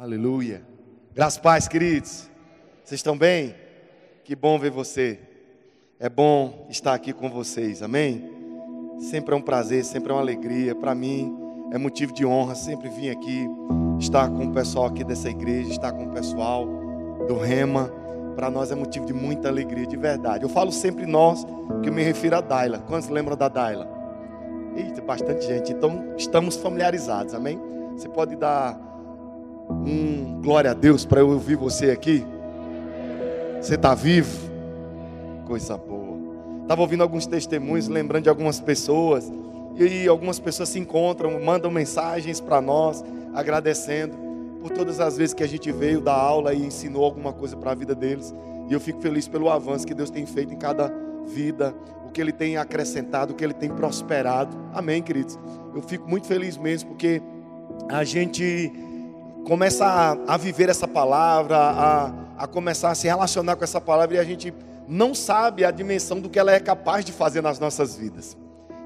Aleluia. Graças paz, queridos. Vocês estão bem? Que bom ver você. É bom estar aqui com vocês. Amém? Sempre é um prazer, sempre é uma alegria. Para mim é motivo de honra sempre vir aqui, estar com o pessoal aqui dessa igreja, estar com o pessoal do Rema. Para nós é motivo de muita alegria, de verdade. Eu falo sempre nós, que eu me refiro a Daila. Quantos lembram da Daila? Eita, bastante gente. Então estamos familiarizados, amém? Você pode dar um glória a Deus para eu ouvir você aqui? Você está vivo? Coisa boa. Estava ouvindo alguns testemunhos, lembrando de algumas pessoas. E algumas pessoas se encontram, mandam mensagens para nós, agradecendo por todas as vezes que a gente veio dar aula e ensinou alguma coisa para a vida deles. E eu fico feliz pelo avanço que Deus tem feito em cada vida, o que Ele tem acrescentado, o que Ele tem prosperado. Amém, queridos? Eu fico muito feliz mesmo, porque a gente começa a, a viver essa palavra, a, a começar a se relacionar com essa palavra e a gente não sabe a dimensão do que ela é capaz de fazer nas nossas vidas.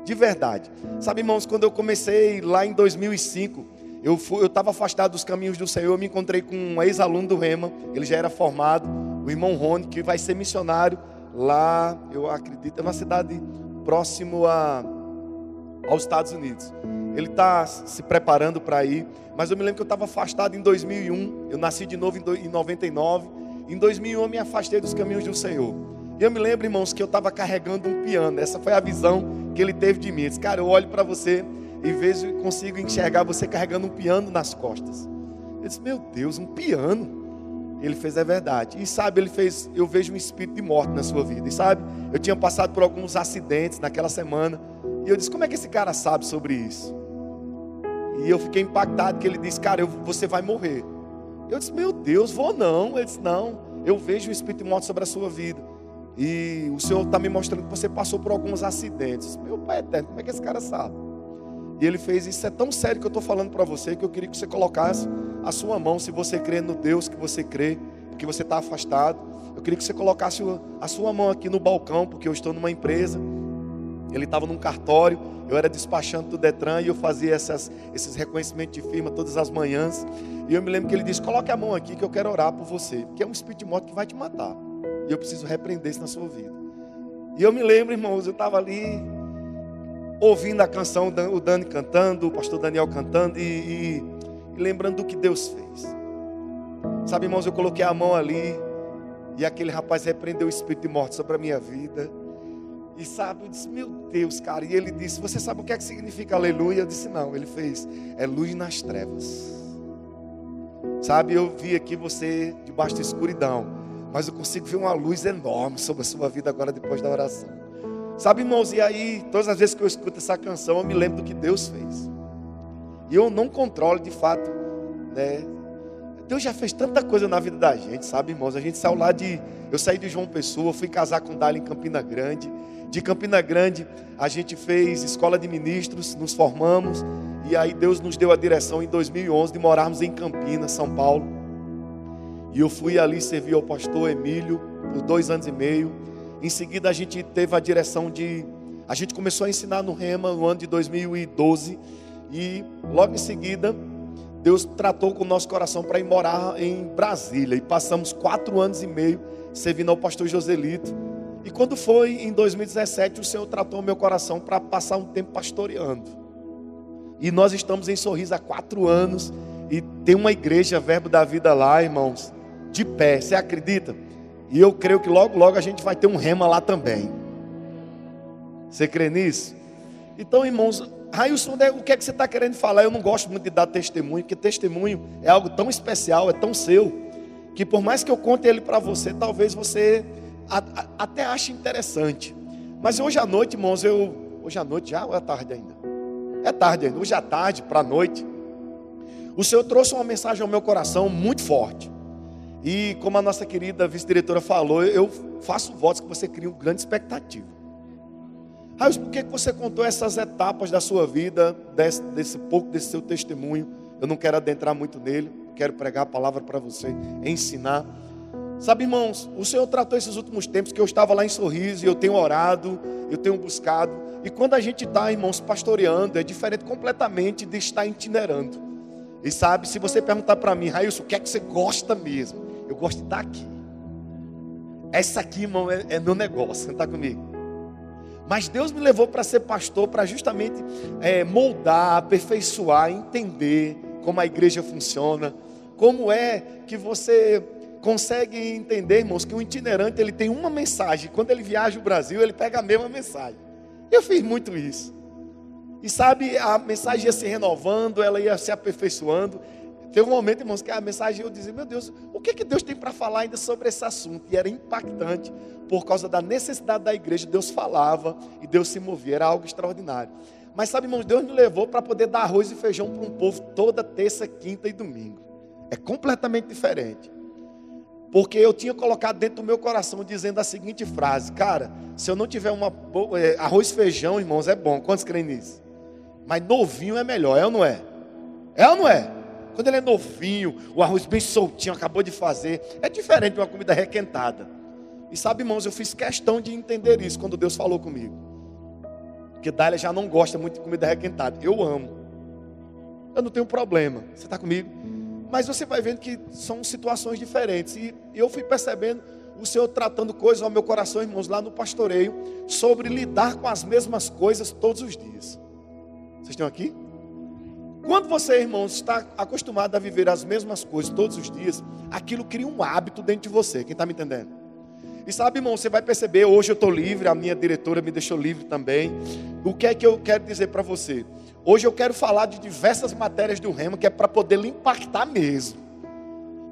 De verdade. Sabe, irmãos, quando eu comecei lá em 2005, eu estava afastado dos caminhos do Senhor, eu me encontrei com um ex-aluno do Rema, ele já era formado, o irmão Rony, que vai ser missionário lá, eu acredito, é uma cidade próximo a, aos Estados Unidos ele está se preparando para ir. Mas eu me lembro que eu estava afastado em 2001. Eu nasci de novo em 99. Em 2001 eu me afastei dos caminhos do Senhor. E eu me lembro, irmãos, que eu estava carregando um piano. Essa foi a visão que ele teve de mim. Ele disse, cara, eu olho para você e vejo consigo enxergar você carregando um piano nas costas. Eu disse, meu Deus, um piano. Ele fez é verdade. E sabe, ele fez, eu vejo um espírito de morte na sua vida. E sabe, eu tinha passado por alguns acidentes naquela semana. E eu disse, como é que esse cara sabe sobre isso? E eu fiquei impactado que ele disse, cara, eu, você vai morrer. Eu disse, meu Deus, vou não. Ele disse, não, eu vejo o Espírito de morte sobre a sua vida. E o Senhor está me mostrando que você passou por alguns acidentes. Meu Pai eterno, como é que esse cara sabe? Ele fez isso, é tão sério que eu estou falando para você, que eu queria que você colocasse a sua mão, se você crê no Deus que você crê, que você está afastado. Eu queria que você colocasse a sua mão aqui no balcão, porque eu estou numa empresa. Ele estava num cartório eu era despachante do Detran e eu fazia essas, esses reconhecimentos de firma todas as manhãs. E eu me lembro que ele disse: Coloque a mão aqui que eu quero orar por você, que é um de morte que vai te matar. E eu preciso repreender isso na sua vida. E eu me lembro, irmãos, eu estava ali ouvindo a canção, o Dani cantando, o pastor Daniel cantando e, e, e lembrando do que Deus fez. Sabe, irmãos, eu coloquei a mão ali e aquele rapaz repreendeu o espírito de morte sobre a minha vida. E sabe, eu disse, meu Deus, cara. E ele disse, você sabe o que é que significa aleluia? Eu disse, não. Ele fez, é luz nas trevas. Sabe, eu vi aqui você debaixo da escuridão. Mas eu consigo ver uma luz enorme sobre a sua vida agora depois da oração. Sabe, irmãos, e aí, todas as vezes que eu escuto essa canção, eu me lembro do que Deus fez. E eu não controlo de fato, né? Deus já fez tanta coisa na vida da gente, sabe, irmãos? A gente saiu lá de. Eu saí de João Pessoa, fui casar com Dali em Campina Grande. De Campina Grande, a gente fez escola de ministros, nos formamos. E aí Deus nos deu a direção em 2011 de morarmos em Campinas, São Paulo. E eu fui ali servir ao pastor Emílio por dois anos e meio. Em seguida, a gente teve a direção de. A gente começou a ensinar no Rema no ano de 2012. E logo em seguida, Deus tratou com o nosso coração para ir morar em Brasília. E passamos quatro anos e meio servindo ao pastor Joselito. E quando foi em 2017, o Senhor tratou meu coração para passar um tempo pastoreando. E nós estamos em Sorriso há quatro anos. E tem uma igreja, Verbo da Vida lá, irmãos, de pé. Você acredita? E eu creio que logo, logo a gente vai ter um rema lá também. Você crê nisso? Então, irmãos, Railson, o que é que você está querendo falar? Eu não gosto muito de dar testemunho, porque testemunho é algo tão especial, é tão seu, que por mais que eu conte ele para você, talvez você até acha interessante. Mas hoje à noite, irmãos, eu. Hoje à noite já ou é tarde ainda? É tarde ainda. Hoje à tarde, para a noite. O Senhor trouxe uma mensagem ao meu coração muito forte. E como a nossa querida vice-diretora falou, eu faço votos que você cria uma grande expectativa. Raios, por que você contou essas etapas da sua vida, desse, desse pouco desse seu testemunho? Eu não quero adentrar muito nele, quero pregar a palavra para você, ensinar. Sabe, irmãos, o Senhor tratou esses últimos tempos que eu estava lá em Sorriso e eu tenho orado, eu tenho buscado. E quando a gente está, irmãos, pastoreando, é diferente completamente de estar itinerando. E sabe, se você perguntar para mim, Railson, o que é que você gosta mesmo? Gosto de estar aqui. Essa aqui, irmão, é, é meu negócio, está comigo. Mas Deus me levou para ser pastor, para justamente é, moldar, aperfeiçoar, entender como a igreja funciona, como é que você consegue entender, irmãos, que o itinerante ele tem uma mensagem. Quando ele viaja o Brasil, ele pega a mesma mensagem. Eu fiz muito isso. E sabe, a mensagem ia se renovando, ela ia se aperfeiçoando. Teve um momento, irmãos, que a mensagem eu dizia, meu Deus, o que, que Deus tem para falar ainda sobre esse assunto? E era impactante, por causa da necessidade da igreja, Deus falava e Deus se movia, era algo extraordinário. Mas sabe, irmãos, Deus me levou para poder dar arroz e feijão para um povo toda terça, quinta e domingo. É completamente diferente. Porque eu tinha colocado dentro do meu coração dizendo a seguinte frase: Cara, se eu não tiver uma é, arroz e feijão, irmãos, é bom. Quantos creem nisso? Mas novinho é melhor, é ou não é? É ou não é? Quando ele é novinho, o arroz bem soltinho, acabou de fazer, é diferente de uma comida requentada. E sabe, irmãos, eu fiz questão de entender isso quando Deus falou comigo. Porque Dália já não gosta muito de comida requentada. Eu amo. Eu não tenho problema. Você está comigo? Mas você vai vendo que são situações diferentes. E eu fui percebendo o Senhor tratando coisas ao meu coração, irmãos, lá no pastoreio, sobre lidar com as mesmas coisas todos os dias. Vocês estão aqui? Quando você, irmãos, está acostumado a viver as mesmas coisas todos os dias, aquilo cria um hábito dentro de você. Quem está me entendendo? E sabe, irmão, você vai perceber, hoje eu estou livre, a minha diretora me deixou livre também. O que é que eu quero dizer para você? Hoje eu quero falar de diversas matérias do Rema, que é para poder lhe impactar mesmo.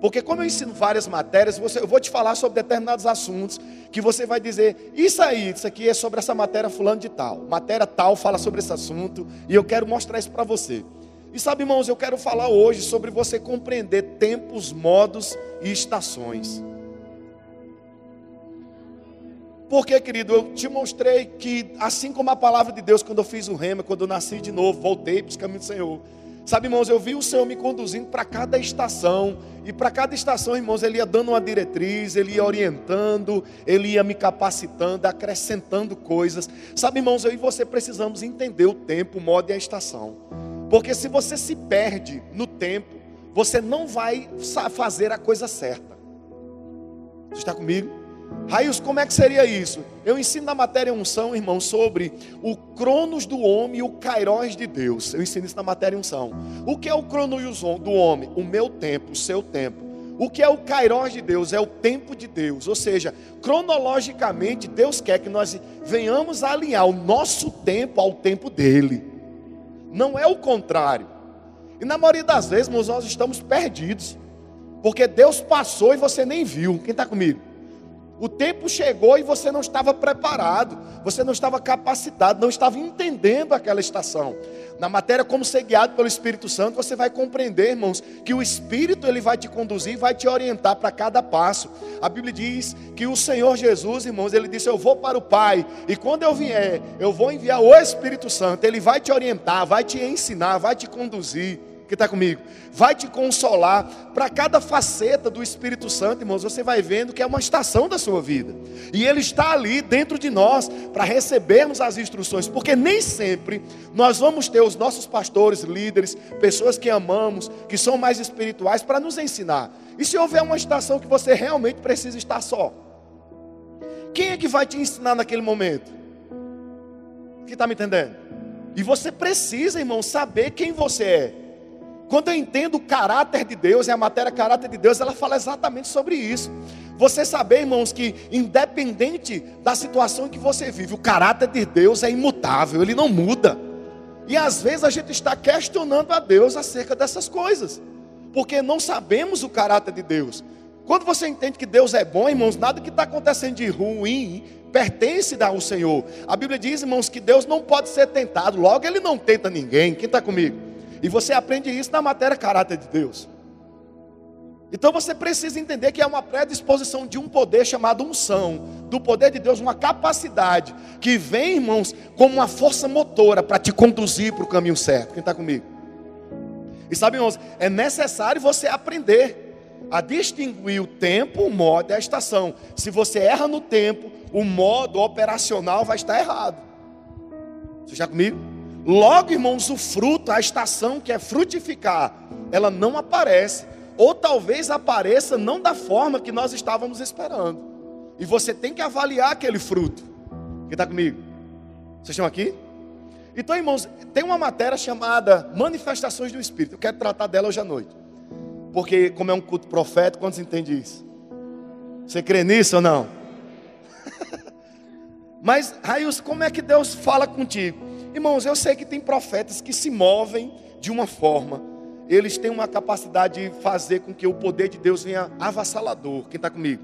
Porque como eu ensino várias matérias, você, eu vou te falar sobre determinados assuntos que você vai dizer, isso aí, isso aqui é sobre essa matéria fulano de tal. Matéria tal fala sobre esse assunto e eu quero mostrar isso para você. E sabe, irmãos, eu quero falar hoje sobre você compreender tempos, modos e estações. Porque, querido, eu te mostrei que, assim como a palavra de Deus, quando eu fiz o rema, quando eu nasci de novo, voltei para os caminhos do Senhor, Sabe, irmãos, eu vi o Senhor me conduzindo para cada estação, e para cada estação, irmãos, Ele ia dando uma diretriz, Ele ia orientando, Ele ia me capacitando, acrescentando coisas. Sabe, irmãos, eu e você precisamos entender o tempo, o modo e a estação, porque se você se perde no tempo, você não vai fazer a coisa certa. Você está comigo? Raios, como é que seria isso? Eu ensino na matéria unção, irmão, sobre o cronos do homem e o kairós de Deus. Eu ensino isso na matéria unção. O que é o cronos do homem? O meu tempo, o seu tempo. O que é o kairós de Deus? É o tempo de Deus. Ou seja, cronologicamente, Deus quer que nós venhamos a alinhar o nosso tempo ao tempo dele. Não é o contrário. E na maioria das vezes, nós estamos perdidos. Porque Deus passou e você nem viu. Quem está comigo? O tempo chegou e você não estava preparado, você não estava capacitado, não estava entendendo aquela estação. Na matéria como ser guiado pelo Espírito Santo, você vai compreender, irmãos, que o Espírito ele vai te conduzir, vai te orientar para cada passo. A Bíblia diz que o Senhor Jesus, irmãos, ele disse: "Eu vou para o Pai, e quando eu vier, eu vou enviar o Espírito Santo, ele vai te orientar, vai te ensinar, vai te conduzir" que está comigo, vai te consolar. Para cada faceta do Espírito Santo, irmãos, você vai vendo que é uma estação da sua vida. E Ele está ali dentro de nós para recebermos as instruções, porque nem sempre nós vamos ter os nossos pastores, líderes, pessoas que amamos, que são mais espirituais, para nos ensinar. E se houver uma estação que você realmente precisa estar só? Quem é que vai te ensinar naquele momento? Que está me entendendo? E você precisa, irmão, saber quem você é. Quando eu entendo o caráter de Deus, e a matéria caráter de Deus, ela fala exatamente sobre isso. Você saber, irmãos, que independente da situação em que você vive, o caráter de Deus é imutável, ele não muda. E às vezes a gente está questionando a Deus acerca dessas coisas, porque não sabemos o caráter de Deus. Quando você entende que Deus é bom, irmãos, nada que está acontecendo de ruim pertence ao Senhor. A Bíblia diz, irmãos, que Deus não pode ser tentado, logo Ele não tenta ninguém. Quem está comigo? E você aprende isso na matéria caráter de Deus. Então você precisa entender que é uma predisposição de um poder chamado unção, do poder de Deus, uma capacidade que vem, irmãos, como uma força motora para te conduzir para o caminho certo. Quem está comigo? E sabe, irmãos, é necessário você aprender a distinguir o tempo, o modo e a estação. Se você erra no tempo, o modo operacional vai estar errado. Você está comigo? Logo, irmãos, o fruto, a estação que é frutificar, ela não aparece. Ou talvez apareça não da forma que nós estávamos esperando. E você tem que avaliar aquele fruto. Quem está comigo? Vocês estão aqui? Então, irmãos, tem uma matéria chamada Manifestações do Espírito. Eu quero tratar dela hoje à noite. Porque, como é um culto profético, quantos entendem isso? Você crê nisso ou não? Mas, Raios, como é que Deus fala contigo? Irmãos, eu sei que tem profetas que se movem de uma forma, eles têm uma capacidade de fazer com que o poder de Deus venha avassalador. Quem está comigo?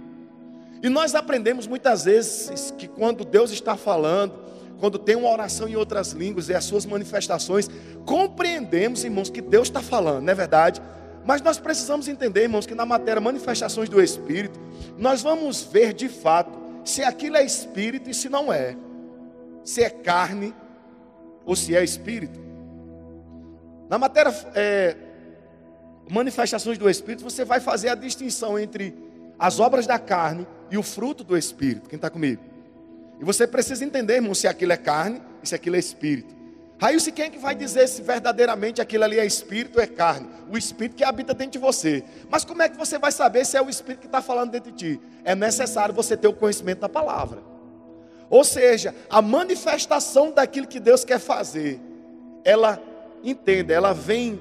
E nós aprendemos muitas vezes que quando Deus está falando, quando tem uma oração em outras línguas e as suas manifestações, compreendemos, irmãos, que Deus está falando, não é verdade? Mas nós precisamos entender, irmãos, que na matéria manifestações do Espírito, nós vamos ver de fato se aquilo é espírito e se não é, se é carne ou se é espírito. Na matéria é, manifestações do Espírito, você vai fazer a distinção entre as obras da carne e o fruto do Espírito. Quem está comigo? E você precisa entender, irmão, se aquilo é carne e se aquilo é espírito. Aí se quem é que vai dizer se verdadeiramente aquilo ali é espírito ou é carne? O espírito que habita dentro de você. Mas como é que você vai saber se é o espírito que está falando dentro de ti? É necessário você ter o conhecimento da palavra. Ou seja, a manifestação daquilo que Deus quer fazer, ela entenda, ela vem,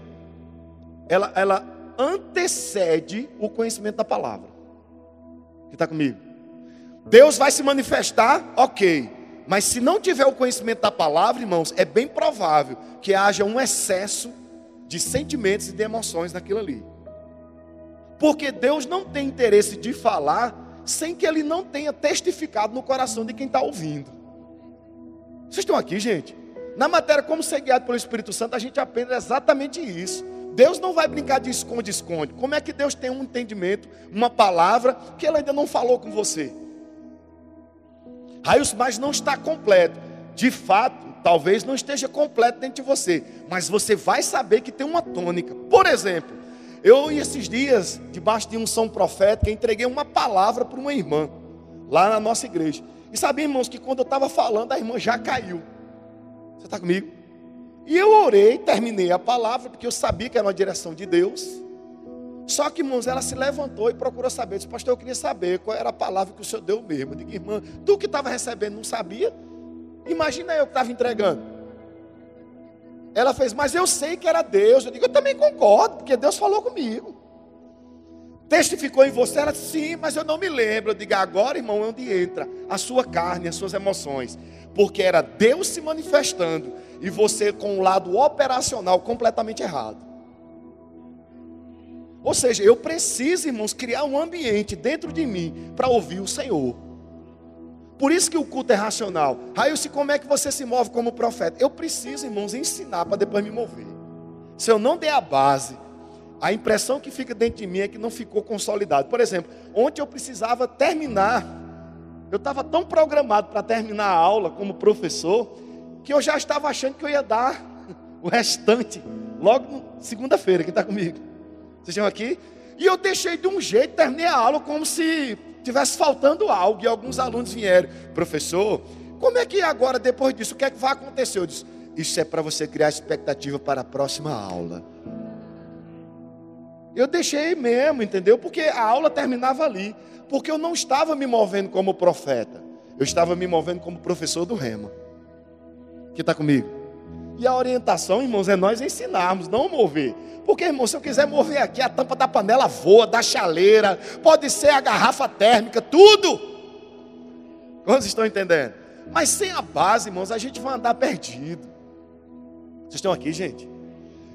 ela, ela antecede o conhecimento da palavra. Está comigo? Deus vai se manifestar, ok. Mas se não tiver o conhecimento da palavra, irmãos, é bem provável que haja um excesso de sentimentos e de emoções naquilo ali. Porque Deus não tem interesse de falar sem que Ele não tenha testificado no coração de quem está ouvindo. Vocês estão aqui, gente? Na matéria como ser guiado pelo Espírito Santo, a gente aprende exatamente isso. Deus não vai brincar de esconde-esconde. Como é que Deus tem um entendimento, uma palavra que Ele ainda não falou com você? Raios, mas não está completo. De fato, talvez não esteja completo dentro de você, mas você vai saber que tem uma tônica. Por exemplo, eu esses dias, debaixo de um som profético, entreguei uma palavra para uma irmã, lá na nossa igreja. E sabia, irmãos, que quando eu estava falando, a irmã já caiu. Você está comigo? E eu orei, terminei a palavra, porque eu sabia que era uma direção de Deus. Só que, irmãos, ela se levantou e procurou saber. Disse, pastor, eu queria saber qual era a palavra que o senhor deu mesmo. Eu digo, irmã, tu que estava recebendo não sabia? Imagina eu que estava entregando. Ela fez, mas eu sei que era Deus. Eu digo, eu também concordo, porque Deus falou comigo. Testificou em você? Ela disse, sim, mas eu não me lembro. Eu digo, agora, irmão, é onde entra a sua carne, as suas emoções. Porque era Deus se manifestando e você com o lado operacional completamente errado. Ou seja, eu preciso, irmãos, criar um ambiente dentro de mim para ouvir o Senhor. Por isso que o culto é racional. Raílson, como é que você se move como profeta? Eu preciso, irmãos, ensinar para depois me mover. Se eu não der a base, a impressão que fica dentro de mim é que não ficou consolidado. Por exemplo, ontem eu precisava terminar. Eu estava tão programado para terminar a aula como professor, que eu já estava achando que eu ia dar o restante logo segunda-feira. Quem está comigo? Vocês estão aqui? E eu deixei de um jeito, terminei a aula como se tivesse faltando algo. E alguns alunos vieram, professor, como é que agora, depois disso, o que é que vai acontecer? Eu disse, isso é para você criar expectativa para a próxima aula. Eu deixei mesmo, entendeu? Porque a aula terminava ali. Porque eu não estava me movendo como profeta. Eu estava me movendo como professor do rema. Que está comigo? E a orientação, irmãos, é nós ensinarmos, não mover. Porque, irmão, se eu quiser mover aqui, a tampa da panela voa, da chaleira, pode ser a garrafa térmica, tudo. Quantos estão entendendo? Mas sem a base, irmãos, a gente vai andar perdido. Vocês estão aqui, gente?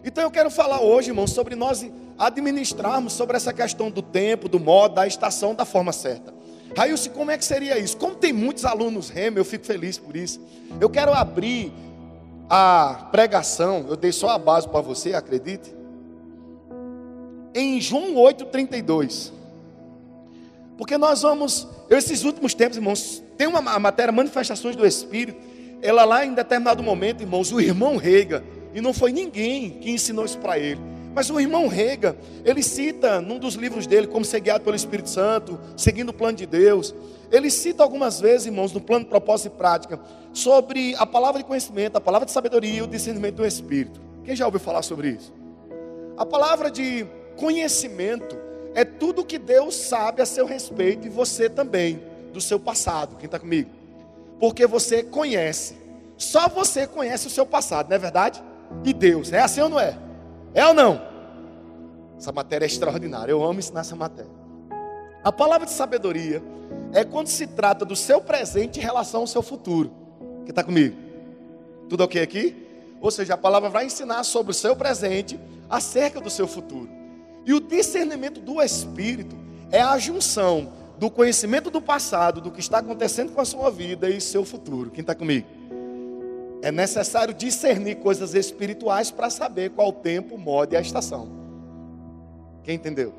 Então eu quero falar hoje, irmãos, sobre nós administrarmos sobre essa questão do tempo, do modo, da estação, da forma certa. Raílson, como é que seria isso? Como tem muitos alunos REM, eu fico feliz por isso. Eu quero abrir a pregação, eu dei só a base para você, acredite. Em João 8,32. Porque nós vamos, esses últimos tempos, irmãos, tem uma matéria, manifestações do Espírito. Ela lá em determinado momento, irmãos, o irmão Reiga, e não foi ninguém que ensinou isso para ele, Mas o irmão Rega, ele cita num dos livros dele, como ser guiado pelo Espírito Santo, seguindo o plano de Deus. Ele cita algumas vezes, irmãos, no plano de propósito e prática, sobre a palavra de conhecimento, a palavra de sabedoria e o discernimento do Espírito. Quem já ouviu falar sobre isso? A palavra de conhecimento é tudo que Deus sabe a seu respeito e você também, do seu passado. Quem está comigo? Porque você conhece. Só você conhece o seu passado, não é verdade? E Deus. É assim ou não é? É ou não? Essa matéria é extraordinária. Eu amo ensinar essa matéria. A palavra de sabedoria é quando se trata do seu presente em relação ao seu futuro. Quem está comigo? Tudo ok aqui? Ou seja, a palavra vai ensinar sobre o seu presente acerca do seu futuro. E o discernimento do Espírito é a junção do conhecimento do passado, do que está acontecendo com a sua vida e seu futuro. Quem está comigo? É necessário discernir coisas espirituais para saber qual o tempo, o modo e a estação. Quem entendeu?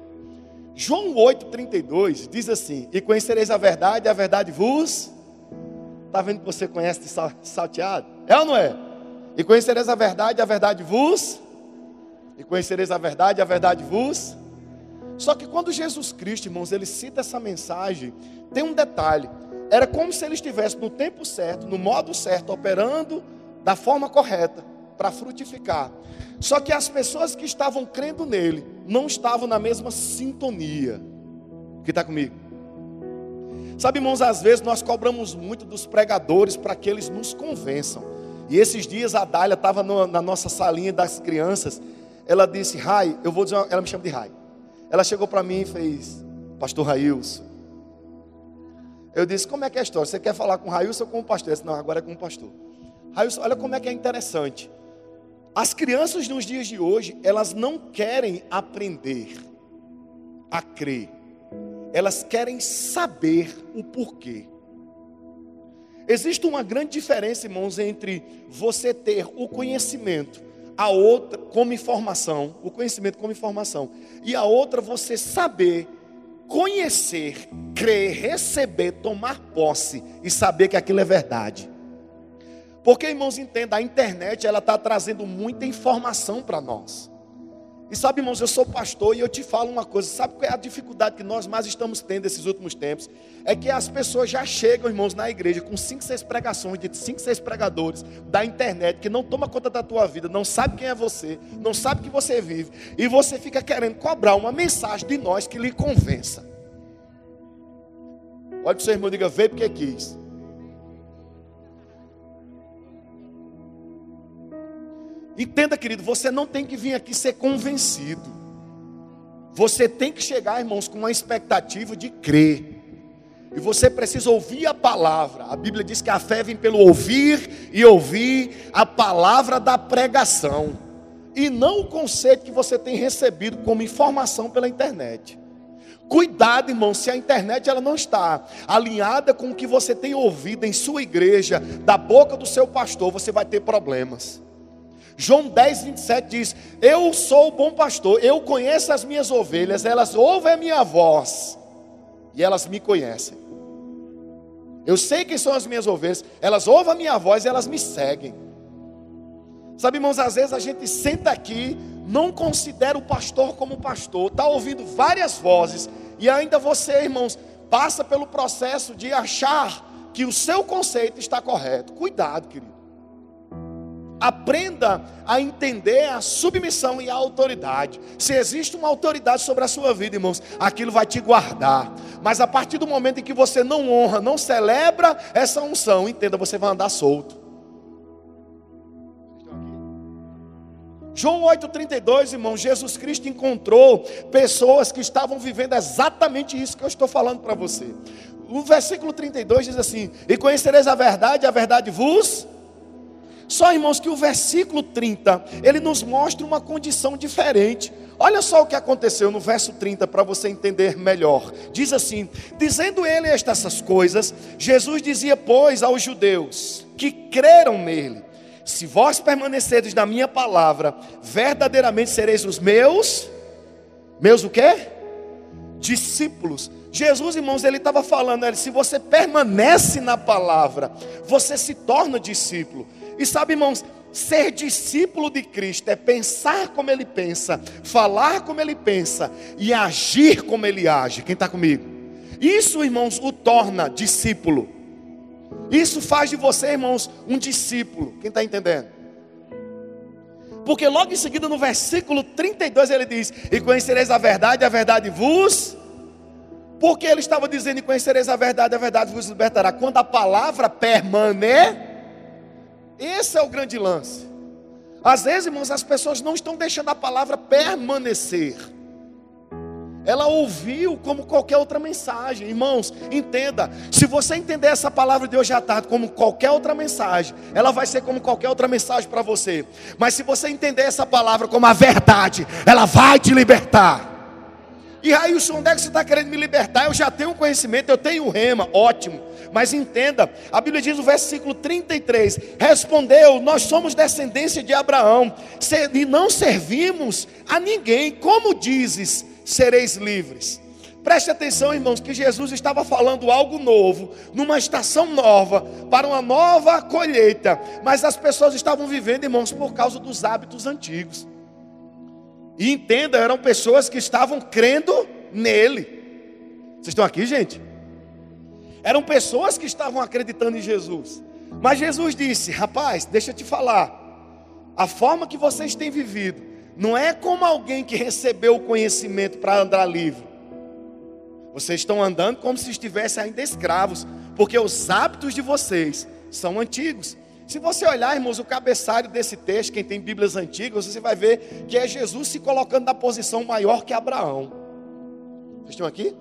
João 8,32 diz assim: E conhecereis a verdade, e a verdade vos. Está vendo que você conhece de salteado? É ou não é? E conhecereis a verdade, e a verdade vos e conhecereis a verdade, a verdade vos. Só que quando Jesus Cristo, irmãos, ele cita essa mensagem, tem um detalhe. Era como se ele estivesse no tempo certo, no modo certo, operando da forma correta para frutificar. Só que as pessoas que estavam crendo nele não estavam na mesma sintonia. Que está comigo? Sabe, irmãos, às vezes nós cobramos muito dos pregadores para que eles nos convençam. E esses dias a Dália estava na nossa salinha das crianças ela disse, Rai, eu vou dizer, uma, ela me chama de Rai. Ela chegou para mim e fez, Pastor Railson. Eu disse, como é que é a história? Você quer falar com o Railson ou com o pastor? Eu disse, não, agora é com o pastor. Railson, olha como é que é interessante. As crianças nos dias de hoje, elas não querem aprender a crer. Elas querem saber o porquê. Existe uma grande diferença, irmãos, entre você ter o conhecimento a outra como informação, o conhecimento como informação, e a outra você saber, conhecer, crer, receber, tomar posse e saber que aquilo é verdade. Porque, irmãos, entenda, a internet ela está trazendo muita informação para nós. E sabe, irmãos, eu sou pastor e eu te falo uma coisa. Sabe qual é a dificuldade que nós mais estamos tendo esses últimos tempos? É que as pessoas já chegam, irmãos, na igreja com cinco, seis pregações de cinco, seis pregadores da internet que não toma conta da tua vida, não sabe quem é você, não sabe que você vive, e você fica querendo cobrar uma mensagem de nós que lhe convença. Olha para o seu irmão e diga: veio porque quis. Entenda, querido, você não tem que vir aqui ser convencido. Você tem que chegar, irmãos, com uma expectativa de crer. E você precisa ouvir a palavra. A Bíblia diz que a fé vem pelo ouvir e ouvir a palavra da pregação. E não o conceito que você tem recebido como informação pela internet. Cuidado, irmão, se a internet ela não está alinhada com o que você tem ouvido em sua igreja, da boca do seu pastor, você vai ter problemas. João 10, 27 diz: Eu sou o bom pastor, eu conheço as minhas ovelhas, elas ouvem a minha voz e elas me conhecem. Eu sei quem são as minhas ovelhas, elas ouvem a minha voz e elas me seguem. Sabe, irmãos, às vezes a gente senta aqui, não considera o pastor como pastor, está ouvindo várias vozes, e ainda você, irmãos, passa pelo processo de achar que o seu conceito está correto. Cuidado, querido. Aprenda a entender a submissão e a autoridade. Se existe uma autoridade sobre a sua vida, irmãos, aquilo vai te guardar. Mas a partir do momento em que você não honra, não celebra essa unção, entenda, você vai andar solto. João 8,32, irmão, Jesus Cristo encontrou pessoas que estavam vivendo exatamente isso que eu estou falando para você. O versículo 32 diz assim: E conhecereis a verdade, a verdade vos só, irmãos, que o versículo 30, ele nos mostra uma condição diferente. Olha só o que aconteceu no verso 30 para você entender melhor. Diz assim: Dizendo ele estas coisas, Jesus dizia, pois, aos judeus que creram nele: Se vós permanecerdes na minha palavra, verdadeiramente sereis os meus, meus o quê? Discípulos. Jesus, irmãos, ele estava falando, se você permanece na palavra, você se torna discípulo. E sabe, irmãos, ser discípulo de Cristo é pensar como ele pensa, falar como ele pensa e agir como ele age. Quem está comigo? Isso, irmãos, o torna discípulo. Isso faz de você, irmãos, um discípulo. Quem está entendendo? Porque logo em seguida, no versículo 32, ele diz: E conhecereis a verdade, a verdade vos. Porque ele estava dizendo: E conhecereis a verdade, a verdade vos libertará. Quando a palavra permanecer esse é o grande lance. Às vezes, irmãos, as pessoas não estão deixando a palavra permanecer. Ela ouviu como qualquer outra mensagem. Irmãos, entenda: se você entender essa palavra de hoje à tarde como qualquer outra mensagem, ela vai ser como qualquer outra mensagem para você. Mas se você entender essa palavra como a verdade, ela vai te libertar. E o onde é que você está querendo me libertar? Eu já tenho conhecimento, eu tenho rema, ótimo. Mas entenda, a Bíblia diz no versículo 33: Respondeu, nós somos descendência de Abraão, e não servimos a ninguém, como dizes, sereis livres. Preste atenção, irmãos, que Jesus estava falando algo novo, numa estação nova, para uma nova colheita, mas as pessoas estavam vivendo, irmãos, por causa dos hábitos antigos. E entenda, eram pessoas que estavam crendo nele. Vocês estão aqui, gente? Eram pessoas que estavam acreditando em Jesus. Mas Jesus disse: Rapaz, deixa eu te falar. A forma que vocês têm vivido não é como alguém que recebeu o conhecimento para andar livre. Vocês estão andando como se estivessem ainda escravos, porque os hábitos de vocês são antigos. Se você olhar, irmãos, o cabeçalho desse texto, quem tem Bíblias antigas, você vai ver que é Jesus se colocando na posição maior que Abraão. Vocês estão aqui?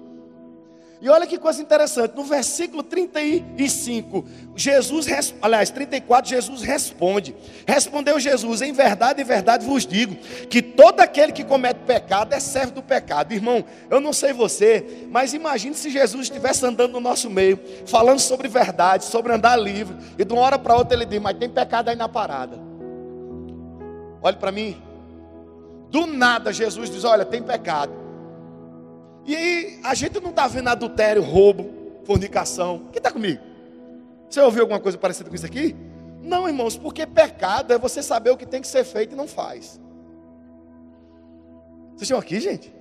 E olha que coisa interessante, no versículo 35, Jesus, aliás, 34, Jesus responde. Respondeu Jesus: Em verdade, em verdade vos digo, que todo aquele que comete pecado é servo do pecado. Irmão, eu não sei você, mas imagine se Jesus estivesse andando no nosso meio, falando sobre verdade, sobre andar livre, e de uma hora para outra ele diz: Mas tem pecado aí na parada. Olhe para mim. Do nada Jesus diz: Olha, tem pecado. E aí, a gente não está vendo adultério, roubo, fornicação. Quem está comigo? Você ouviu alguma coisa parecida com isso aqui? Não, irmãos, porque pecado é você saber o que tem que ser feito e não faz. Vocês estão aqui, gente?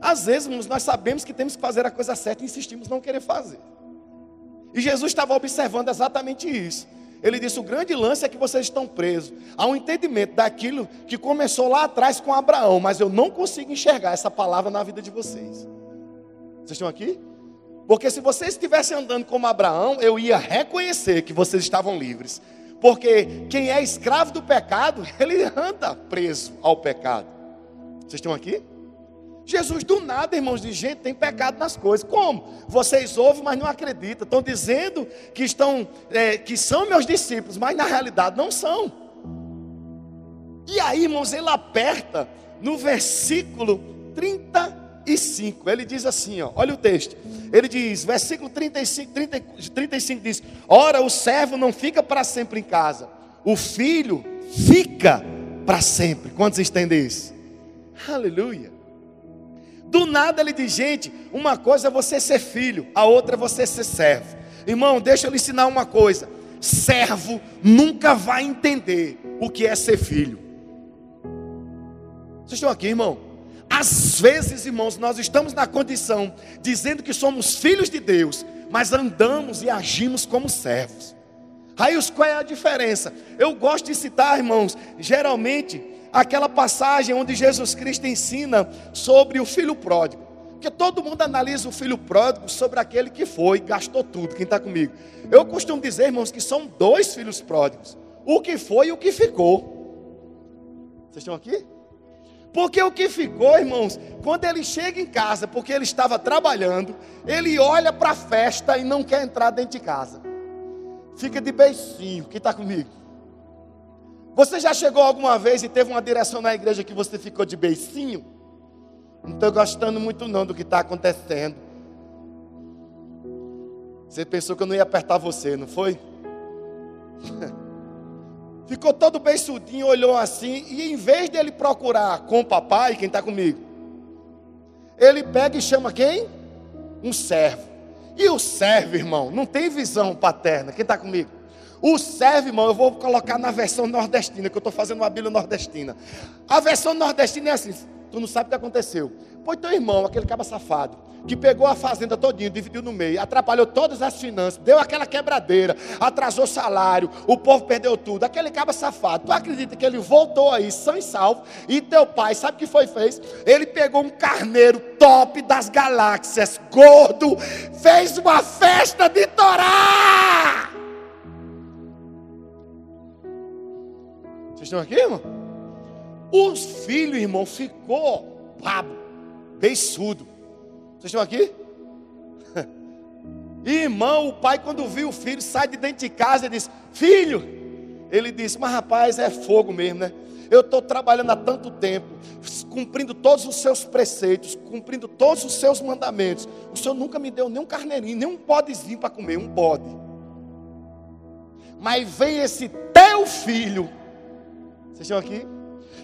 Às vezes, irmãos, nós sabemos que temos que fazer a coisa certa e insistimos não querer fazer. E Jesus estava observando exatamente isso. Ele disse: o grande lance é que vocês estão presos a um entendimento daquilo que começou lá atrás com Abraão, mas eu não consigo enxergar essa palavra na vida de vocês. Vocês estão aqui? Porque se vocês estivessem andando como Abraão, eu ia reconhecer que vocês estavam livres. Porque quem é escravo do pecado, ele anda preso ao pecado. Vocês estão aqui? Jesus do nada, irmãos, de gente tem pecado nas coisas. Como? Vocês ouvem, mas não acreditam. Estão dizendo que estão, é, que são meus discípulos, mas na realidade não são. E aí, irmãos, ele aperta no versículo 35. Ele diz assim, ó, olha o texto. Ele diz, versículo 35, 30, 35 diz: Ora, o servo não fica para sempre em casa, o filho fica para sempre. Quantos entendem isso? Aleluia. Do nada ele diz, gente, uma coisa é você ser filho, a outra é você ser servo. Irmão, deixa eu lhe ensinar uma coisa: servo nunca vai entender o que é ser filho. Vocês estão aqui, irmão? Às vezes, irmãos, nós estamos na condição dizendo que somos filhos de Deus, mas andamos e agimos como servos. Aí, qual é a diferença? Eu gosto de citar, irmãos, geralmente aquela passagem onde Jesus Cristo ensina sobre o filho pródigo. Porque todo mundo analisa o filho pródigo sobre aquele que foi, gastou tudo. Quem está comigo? Eu costumo dizer, irmãos, que são dois filhos pródigos: o que foi e o que ficou. Vocês estão aqui? Porque o que ficou, irmãos, quando ele chega em casa, porque ele estava trabalhando, ele olha para a festa e não quer entrar dentro de casa. Fica de beicinho. Quem está comigo? Você já chegou alguma vez e teve uma direção na igreja que você ficou de beicinho? Não estou gostando muito não do que está acontecendo. Você pensou que eu não ia apertar você, não foi? Ficou todo beiçudinho, olhou assim, e em vez dele procurar com o papai, quem está comigo, ele pega e chama quem? Um servo. E o servo, irmão, não tem visão paterna. Quem está comigo? O servo, irmão, eu vou colocar na versão nordestina, que eu estou fazendo uma Bíblia nordestina. A versão nordestina é assim: tu não sabe o que aconteceu. Pois teu irmão, aquele caba safado, que pegou a fazenda todinha, dividiu no meio, atrapalhou todas as finanças, deu aquela quebradeira, atrasou salário, o povo perdeu tudo. Aquele caba safado, tu acredita que ele voltou aí, são e salvo, e teu pai, sabe o que foi fez? Ele pegou um carneiro top das galáxias, gordo, fez uma festa de Torá. Vocês estão aqui, irmão? Os filhos, irmão, ficou brabo, beiçudo. Vocês estão aqui? Irmão, o pai, quando viu o filho, sai de dentro de casa e diz: Filho, ele disse: Mas rapaz, é fogo mesmo, né? Eu estou trabalhando há tanto tempo, cumprindo todos os seus preceitos, cumprindo todos os seus mandamentos. O Senhor nunca me deu nem um carneirinho, nem um bodezinho para comer, um bode. Mas vem esse teu filho, vocês estão aqui?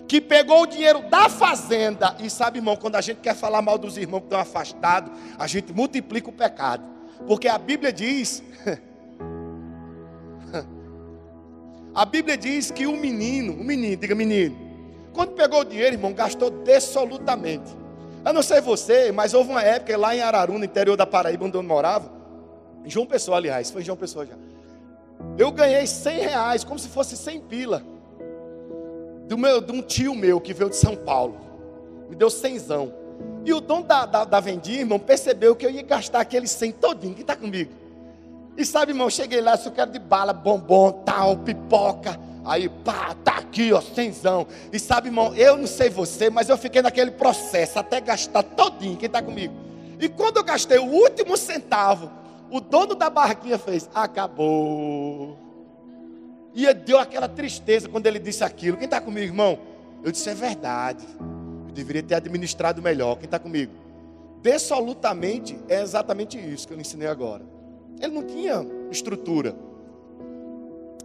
que pegou o dinheiro da fazenda. E sabe, irmão, quando a gente quer falar mal dos irmãos que estão afastados, a gente multiplica o pecado. Porque a Bíblia diz. a Bíblia diz que o menino, o menino, diga menino, quando pegou o dinheiro, irmão, gastou dessolutamente. Eu não sei você, mas houve uma época lá em Araru, no interior da Paraíba, onde eu morava, João Pessoa, aliás, foi João Pessoa já. Eu ganhei 100 reais, como se fosse 100 pila do meu, de um tio meu que veio de São Paulo. Me deu cenzão. E o dono da, da, da vendia, irmão, percebeu que eu ia gastar aquele cem todinho. Quem está comigo? E sabe, irmão, cheguei lá, se eu quero de bala, bombom, tal, pipoca. Aí, pá, tá aqui, ó, cenzão. E sabe, irmão, eu não sei você, mas eu fiquei naquele processo até gastar todinho. Quem está comigo? E quando eu gastei o último centavo, o dono da barraquinha fez: acabou. E deu aquela tristeza quando ele disse aquilo. Quem está comigo, irmão? Eu disse: é verdade. Eu deveria ter administrado melhor. Quem está comigo? Dessolutamente é exatamente isso que eu lhe ensinei agora. Ele não tinha estrutura.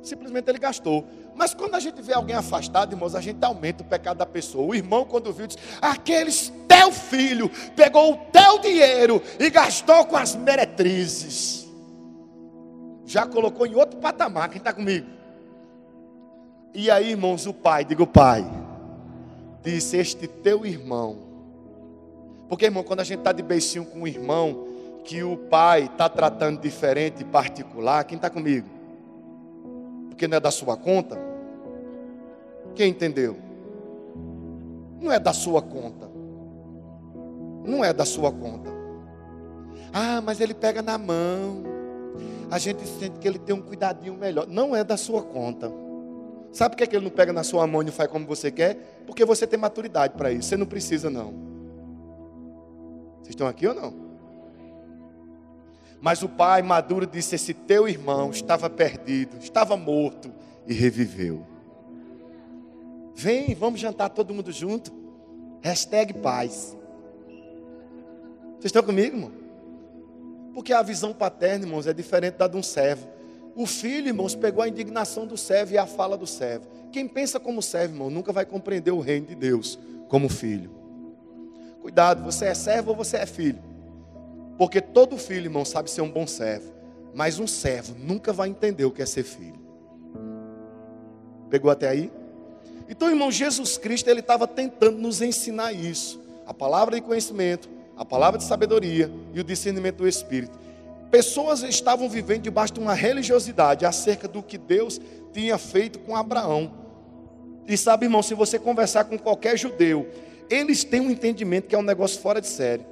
Simplesmente ele gastou. Mas quando a gente vê alguém afastado, irmãos, a gente aumenta o pecado da pessoa. O irmão, quando viu, disse: Aqueles teu filho pegou o teu dinheiro e gastou com as meretrizes. Já colocou em outro patamar. Quem está comigo? E aí, irmãos, o pai, digo pai, disse: Este teu irmão. Porque, irmão, quando a gente está de beicinho com um irmão, que o pai está tratando diferente, particular, quem está comigo? Porque não é da sua conta? Quem entendeu? Não é da sua conta. Não é da sua conta. Ah, mas ele pega na mão. A gente sente que ele tem um cuidadinho melhor. Não é da sua conta. Sabe por que, é que ele não pega na sua mão e faz como você quer? Porque você tem maturidade para isso. Você não precisa, não. Vocês estão aqui ou não? Mas o pai maduro disse: Esse teu irmão estava perdido, estava morto e reviveu. Vem, vamos jantar todo mundo junto. Hashtag paz. Vocês estão comigo, irmão? Porque a visão paterna, irmãos, é diferente da de um servo. O filho, irmãos, pegou a indignação do servo e a fala do servo. Quem pensa como servo, irmão, nunca vai compreender o reino de Deus como filho. Cuidado, você é servo ou você é filho? Porque todo filho, irmão, sabe ser um bom servo. Mas um servo nunca vai entender o que é ser filho. Pegou até aí? Então, irmão, Jesus Cristo, ele estava tentando nos ensinar isso. A palavra de conhecimento, a palavra de sabedoria e o discernimento do Espírito. Pessoas estavam vivendo debaixo de uma religiosidade acerca do que Deus tinha feito com Abraão. E sabe, irmão, se você conversar com qualquer judeu, eles têm um entendimento que é um negócio fora de série.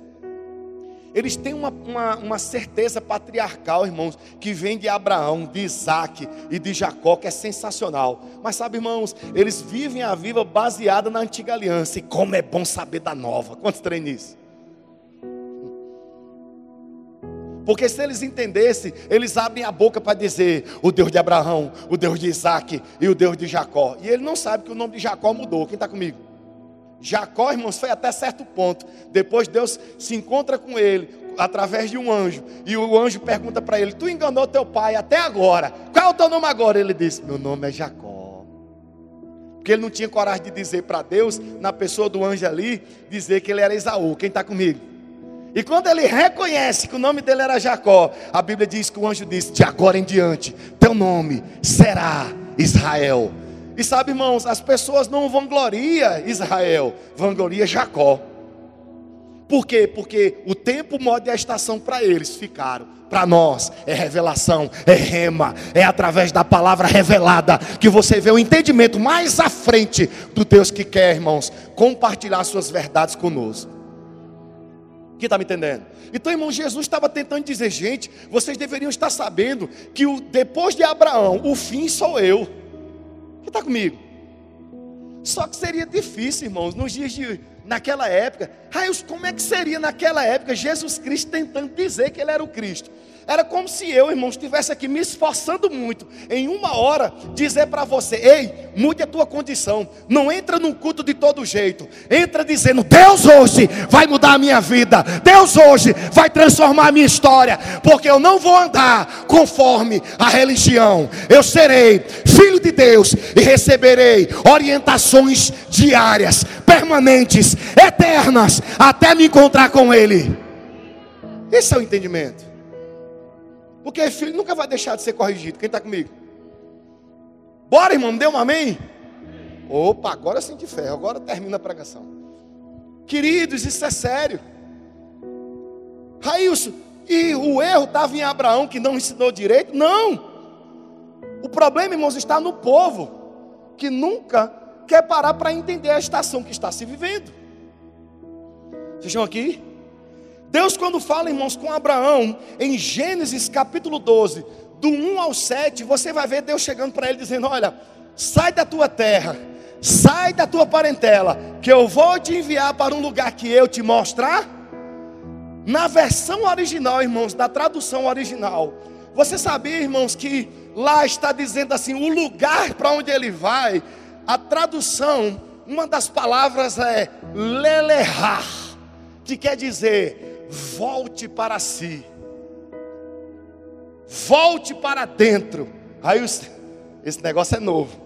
Eles têm uma, uma, uma, certeza patriarcal, irmãos, que vem de Abraão, de Isaac e de Jacó, que é sensacional. Mas sabe, irmãos, eles vivem a vida baseada na antiga aliança. E como é bom saber da nova. Quantos treinos isso? Porque se eles entendessem, eles abrem a boca para dizer o Deus de Abraão, o Deus de Isaac e o Deus de Jacó. E ele não sabe que o nome de Jacó mudou. Quem está comigo? Jacó, irmãos, foi até certo ponto. Depois Deus se encontra com ele através de um anjo. E o anjo pergunta para ele: Tu enganou teu pai até agora. Qual é o teu nome agora? Ele disse: Meu nome é Jacó. Porque ele não tinha coragem de dizer para Deus, na pessoa do anjo ali, dizer que ele era Esaú. Quem está comigo? E quando ele reconhece que o nome dele era Jacó, a Bíblia diz que o anjo disse: De agora em diante, teu nome será Israel. E sabe, irmãos, as pessoas não vangloria Israel, vangloria Jacó. Por quê? Porque o tempo, o modo e a estação para eles ficaram. Para nós é revelação, é rema, é através da palavra revelada que você vê o entendimento mais à frente do Deus que quer, irmãos, compartilhar suas verdades conosco. Quem está me entendendo? Então, irmão, Jesus estava tentando dizer, gente, vocês deveriam estar sabendo que o, depois de Abraão, o fim sou eu. Quem está comigo? Só que seria difícil, irmãos, nos dias de naquela época. Raios, como é que seria naquela época Jesus Cristo tentando dizer que ele era o Cristo? Era como se eu, irmão, estivesse aqui me esforçando muito em uma hora dizer para você: ei, mude a tua condição. Não entra num culto de todo jeito. Entra dizendo: Deus hoje vai mudar a minha vida. Deus hoje vai transformar a minha história. Porque eu não vou andar conforme a religião. Eu serei filho de Deus e receberei orientações diárias, permanentes, eternas, até me encontrar com Ele. Esse é o entendimento. Porque filho nunca vai deixar de ser corrigido. Quem está comigo? Bora, irmão, dê um amém? Opa, agora senti fé, agora termina a pregação. Queridos, isso é sério. Raílson, e o erro estava em Abraão que não ensinou direito? Não. O problema, irmãos, está no povo que nunca quer parar para entender a estação que está se vivendo. Vocês estão aqui? Deus, quando fala, irmãos, com Abraão, em Gênesis capítulo 12, do 1 ao 7, você vai ver Deus chegando para ele dizendo: Olha, sai da tua terra, sai da tua parentela, que eu vou te enviar para um lugar que eu te mostrar. Na versão original, irmãos, da tradução original, você sabia, irmãos, que lá está dizendo assim: o lugar para onde ele vai, a tradução, uma das palavras é lelehar, que quer dizer volte para si. Volte para dentro. Aí esse negócio é novo.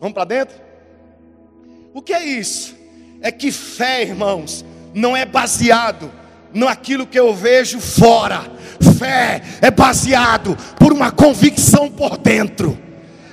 Vamos para dentro? O que é isso? É que fé, irmãos, não é baseado naquilo que eu vejo fora. Fé é baseado por uma convicção por dentro.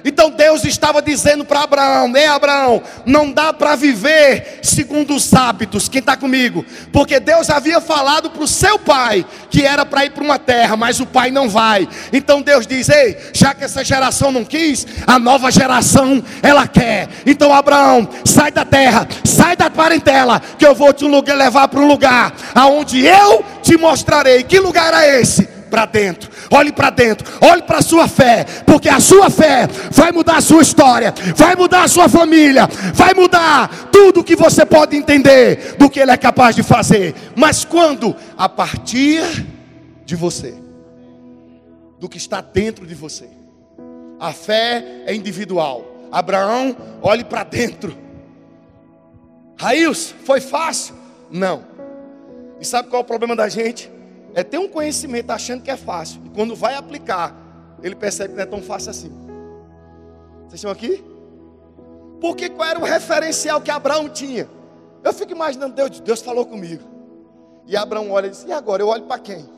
Então Deus estava dizendo para Abraão: Ei, Abraão, não dá para viver segundo os hábitos. Quem está comigo? Porque Deus havia falado para o seu pai que era para ir para uma terra, mas o pai não vai. Então Deus diz: Ei, já que essa geração não quis, a nova geração ela quer. Então Abraão, sai da terra, sai da parentela, que eu vou te levar para um lugar aonde eu te mostrarei. Que lugar é esse? Para dentro olhe para dentro, olhe para a sua fé, porque a sua fé vai mudar a sua história, vai mudar a sua família, vai mudar tudo que você pode entender do que Ele é capaz de fazer. Mas quando? A partir de você, do que está dentro de você. A fé é individual. Abraão, olhe para dentro. Raíls, foi fácil? Não. E sabe qual é o problema da gente? É ter um conhecimento achando que é fácil. E quando vai aplicar, ele percebe que não é tão fácil assim. Vocês estão aqui? Porque qual era o referencial que Abraão tinha? Eu fico imaginando, Deus, Deus falou comigo. E Abraão olha e diz: E agora? Eu olho para quem?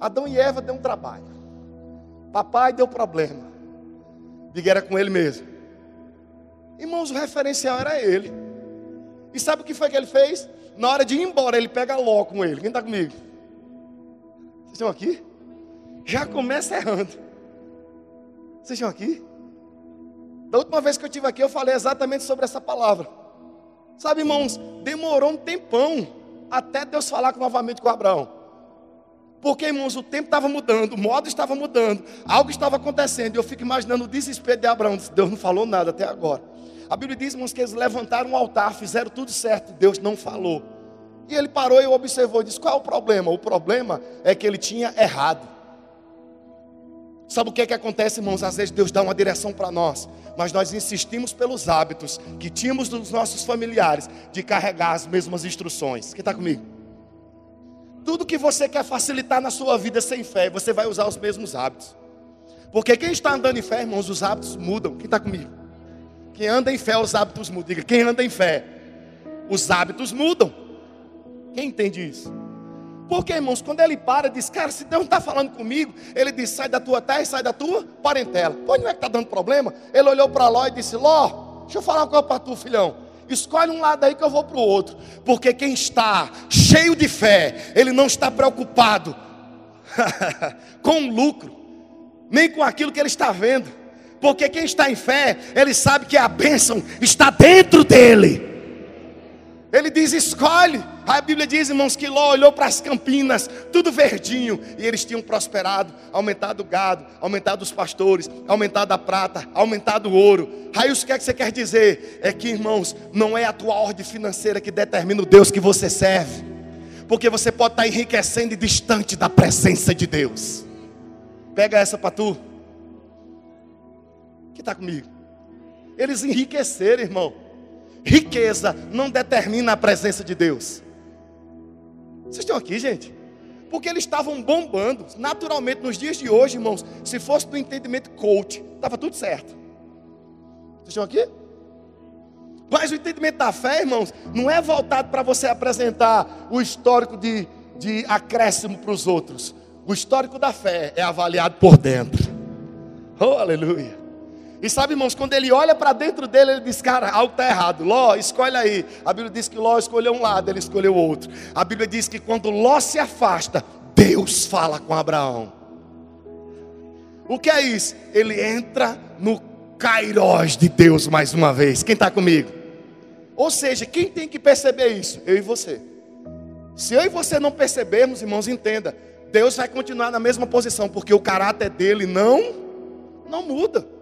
Adão e Eva deu um trabalho. Papai deu problema. Diga, era com ele mesmo. Irmãos, o referencial era ele. E sabe o que foi que ele fez? Na hora de ir embora, ele pega Ló com ele. Quem está comigo? Estão aqui? Já começa errando. Vocês estão aqui? Da última vez que eu estive aqui, eu falei exatamente sobre essa palavra. Sabe, irmãos, demorou um tempão até Deus falar novamente com Abraão. Porque, irmãos, o tempo estava mudando, o modo estava mudando, algo estava acontecendo. E eu fico imaginando o desespero de Abraão. Deus não falou nada até agora. A Bíblia diz, irmãos, que eles levantaram um altar, fizeram tudo certo. Deus não falou. E ele parou e observou e disse: Qual é o problema? O problema é que ele tinha errado. Sabe o que é que acontece, irmãos? Às vezes Deus dá uma direção para nós, mas nós insistimos pelos hábitos que tínhamos dos nossos familiares de carregar as mesmas instruções. Quem está comigo? Tudo que você quer facilitar na sua vida sem fé, você vai usar os mesmos hábitos. Porque quem está andando em fé, irmãos, os hábitos mudam. Quem está comigo? Quem anda em fé, os hábitos mudam. Diga, quem anda em fé, os hábitos mudam. Quem entende isso? Porque, irmãos, quando ele para, diz: Cara, se Deus não está falando comigo, ele diz: Sai da tua terra e sai da tua parentela. Pois não é que está dando problema? Ele olhou para Ló e disse: Ló, deixa eu falar uma coisa para tu, filhão. Escolhe um lado aí que eu vou para o outro. Porque quem está cheio de fé, ele não está preocupado com o lucro, nem com aquilo que ele está vendo. Porque quem está em fé, ele sabe que a bênção está dentro dele. Ele diz: escolhe. A Bíblia diz, irmãos, que Ló olhou para as campinas, tudo verdinho, e eles tinham prosperado, aumentado o gado, aumentado os pastores, aumentado a prata, aumentado o ouro. Aí o que é que você quer dizer? É que, irmãos, não é a tua ordem financeira que determina o Deus que você serve, porque você pode estar enriquecendo e distante da presença de Deus. Pega essa para tu, que está comigo. Eles enriqueceram, irmão. Riqueza não determina a presença de Deus. Vocês estão aqui, gente? Porque eles estavam bombando. Naturalmente, nos dias de hoje, irmãos, se fosse do entendimento coach, estava tudo certo. Vocês estão aqui? Mas o entendimento da fé, irmãos, não é voltado para você apresentar o histórico de, de acréscimo para os outros. O histórico da fé é avaliado por dentro. Oh, aleluia. E sabe, irmãos, quando ele olha para dentro dele, ele diz: Cara, algo está errado. Ló, escolhe aí. A Bíblia diz que Ló escolheu um lado, ele escolheu outro. A Bíblia diz que quando Ló se afasta, Deus fala com Abraão. O que é isso? Ele entra no Kairós de Deus mais uma vez. Quem está comigo? Ou seja, quem tem que perceber isso? Eu e você. Se eu e você não percebermos, irmãos, entenda. Deus vai continuar na mesma posição, porque o caráter dele não, não muda.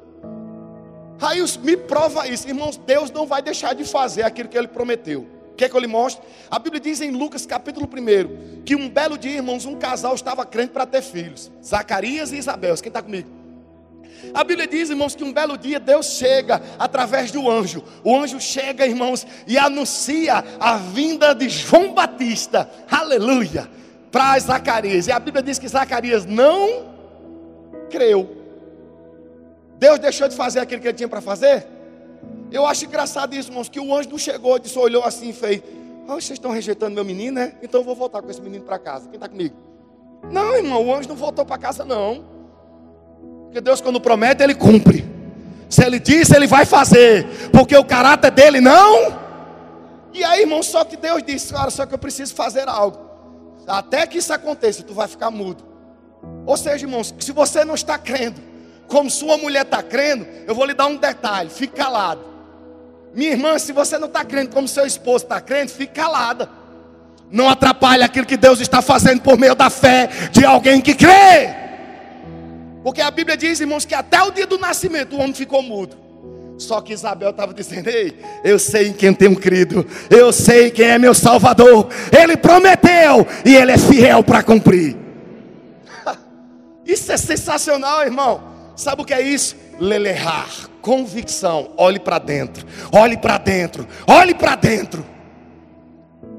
Raios, me prova isso. Irmãos, Deus não vai deixar de fazer aquilo que ele prometeu. O que é que eu lhe mostro? A Bíblia diz em Lucas capítulo 1 que um belo dia, irmãos, um casal estava crente para ter filhos. Zacarias e Isabel. Quem está comigo? A Bíblia diz, irmãos, que um belo dia Deus chega através do anjo. O anjo chega, irmãos, e anuncia a vinda de João Batista. Aleluia! Para Zacarias. E a Bíblia diz que Zacarias não creu. Deus deixou de fazer aquilo que ele tinha para fazer? Eu acho engraçado isso, irmãos, que o anjo não chegou, disse, olhou assim e fez: oh, vocês estão rejeitando meu menino, né? Então eu vou voltar com esse menino para casa. Quem está comigo? Não, irmão, o anjo não voltou para casa, não. Porque Deus, quando promete, ele cumpre. Se ele disse, ele vai fazer. Porque o caráter dele não. E aí, irmão, só que Deus disse: Cara, só que eu preciso fazer algo. Até que isso aconteça, tu vai ficar mudo. Ou seja, irmãos, se você não está crendo, como sua mulher está crendo, eu vou lhe dar um detalhe: fique calado. Minha irmã, se você não está crendo como seu esposo está crendo, fique calada. Não atrapalhe aquilo que Deus está fazendo por meio da fé de alguém que crê. Porque a Bíblia diz, irmãos, que até o dia do nascimento o homem ficou mudo. Só que Isabel estava dizendo: Ei, eu sei em quem tenho crido, eu sei quem é meu Salvador. Ele prometeu e ele é fiel para cumprir. Isso é sensacional, irmão. Sabe o que é isso? Lelejar, convicção. Olhe para dentro, olhe para dentro, olhe para dentro,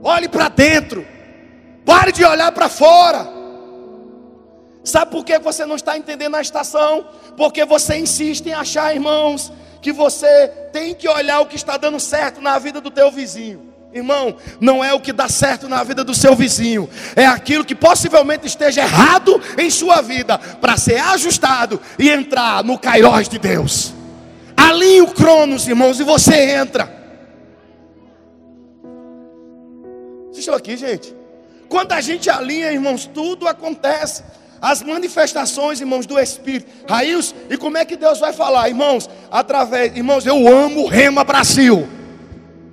olhe para dentro. Pare de olhar para fora. Sabe por que você não está entendendo a estação? Porque você insiste em achar, irmãos, que você tem que olhar o que está dando certo na vida do teu vizinho. Irmão, não é o que dá certo na vida do seu vizinho, é aquilo que possivelmente esteja errado em sua vida, para ser ajustado e entrar no Cairós de Deus. Alinhe o Cronos, irmãos, e você entra. Vocês estão aqui, gente? Quando a gente alinha, irmãos, tudo acontece. As manifestações, irmãos, do Espírito. Raíls, e como é que Deus vai falar, irmãos? Através, irmãos, eu amo Rema Brasil.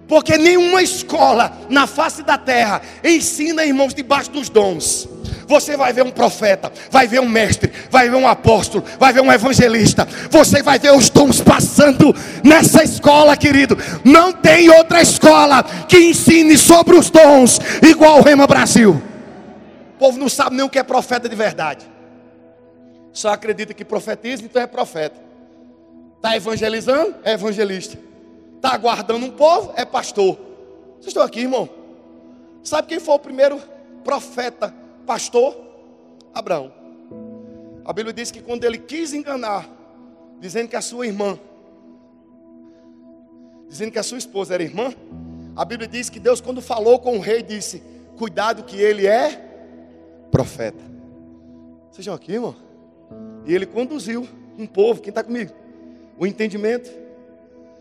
Porque nenhuma escola na face da terra ensina irmãos debaixo dos dons. Você vai ver um profeta, vai ver um mestre, vai ver um apóstolo, vai ver um evangelista. Você vai ver os dons passando nessa escola, querido. Não tem outra escola que ensine sobre os dons igual o Rema Brasil. O povo não sabe nem o que é profeta de verdade. Só acredita que profetiza, então é profeta. Está evangelizando? É evangelista está aguardando um povo, é pastor. Vocês estão aqui, irmão? Sabe quem foi o primeiro profeta, pastor? Abraão. A Bíblia diz que quando ele quis enganar, dizendo que a sua irmã, dizendo que a sua esposa era irmã, a Bíblia diz que Deus, quando falou com o rei, disse: Cuidado, que ele é profeta. Vocês estão aqui, irmão? E ele conduziu um povo, quem está comigo? O entendimento.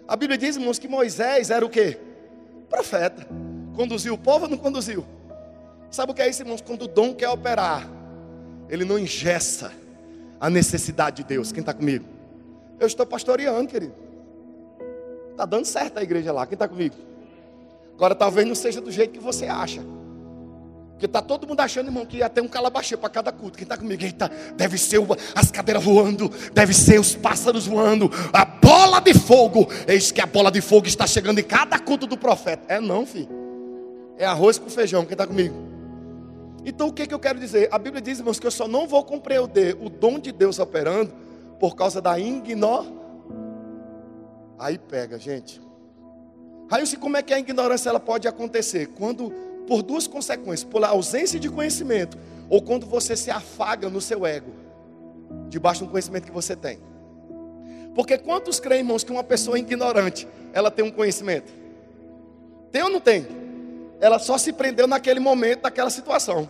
A Bíblia diz, irmãos, que Moisés era o quê? Profeta. Conduziu o povo ou não conduziu? Sabe o que é isso, irmãos? Quando o dom quer operar, ele não ingessa a necessidade de Deus. Quem está comigo? Eu estou pastoreando, querido. Está dando certo a igreja lá. Quem está comigo? Agora talvez não seja do jeito que você acha. Porque está todo mundo achando, irmão, que ia ter um calabachê para cada culto. Quem está comigo? Eita, deve ser as cadeiras voando, deve ser os pássaros voando, a bola de fogo. Eis que a bola de fogo está chegando em cada culto do profeta. É não, filho. É arroz com feijão. Quem está comigo? Então o que, que eu quero dizer? A Bíblia diz, irmãos, que eu só não vou compreender o dom de Deus operando por causa da ignorância. Aí pega, gente. Aí, como é que a ignorância ela pode acontecer? Quando, por duas consequências, por ausência de conhecimento, ou quando você se afaga no seu ego, debaixo do conhecimento que você tem. Porque quantos creem, irmãos, que uma pessoa ignorante, ela tem um conhecimento? Tem ou não tem? Ela só se prendeu naquele momento, naquela situação.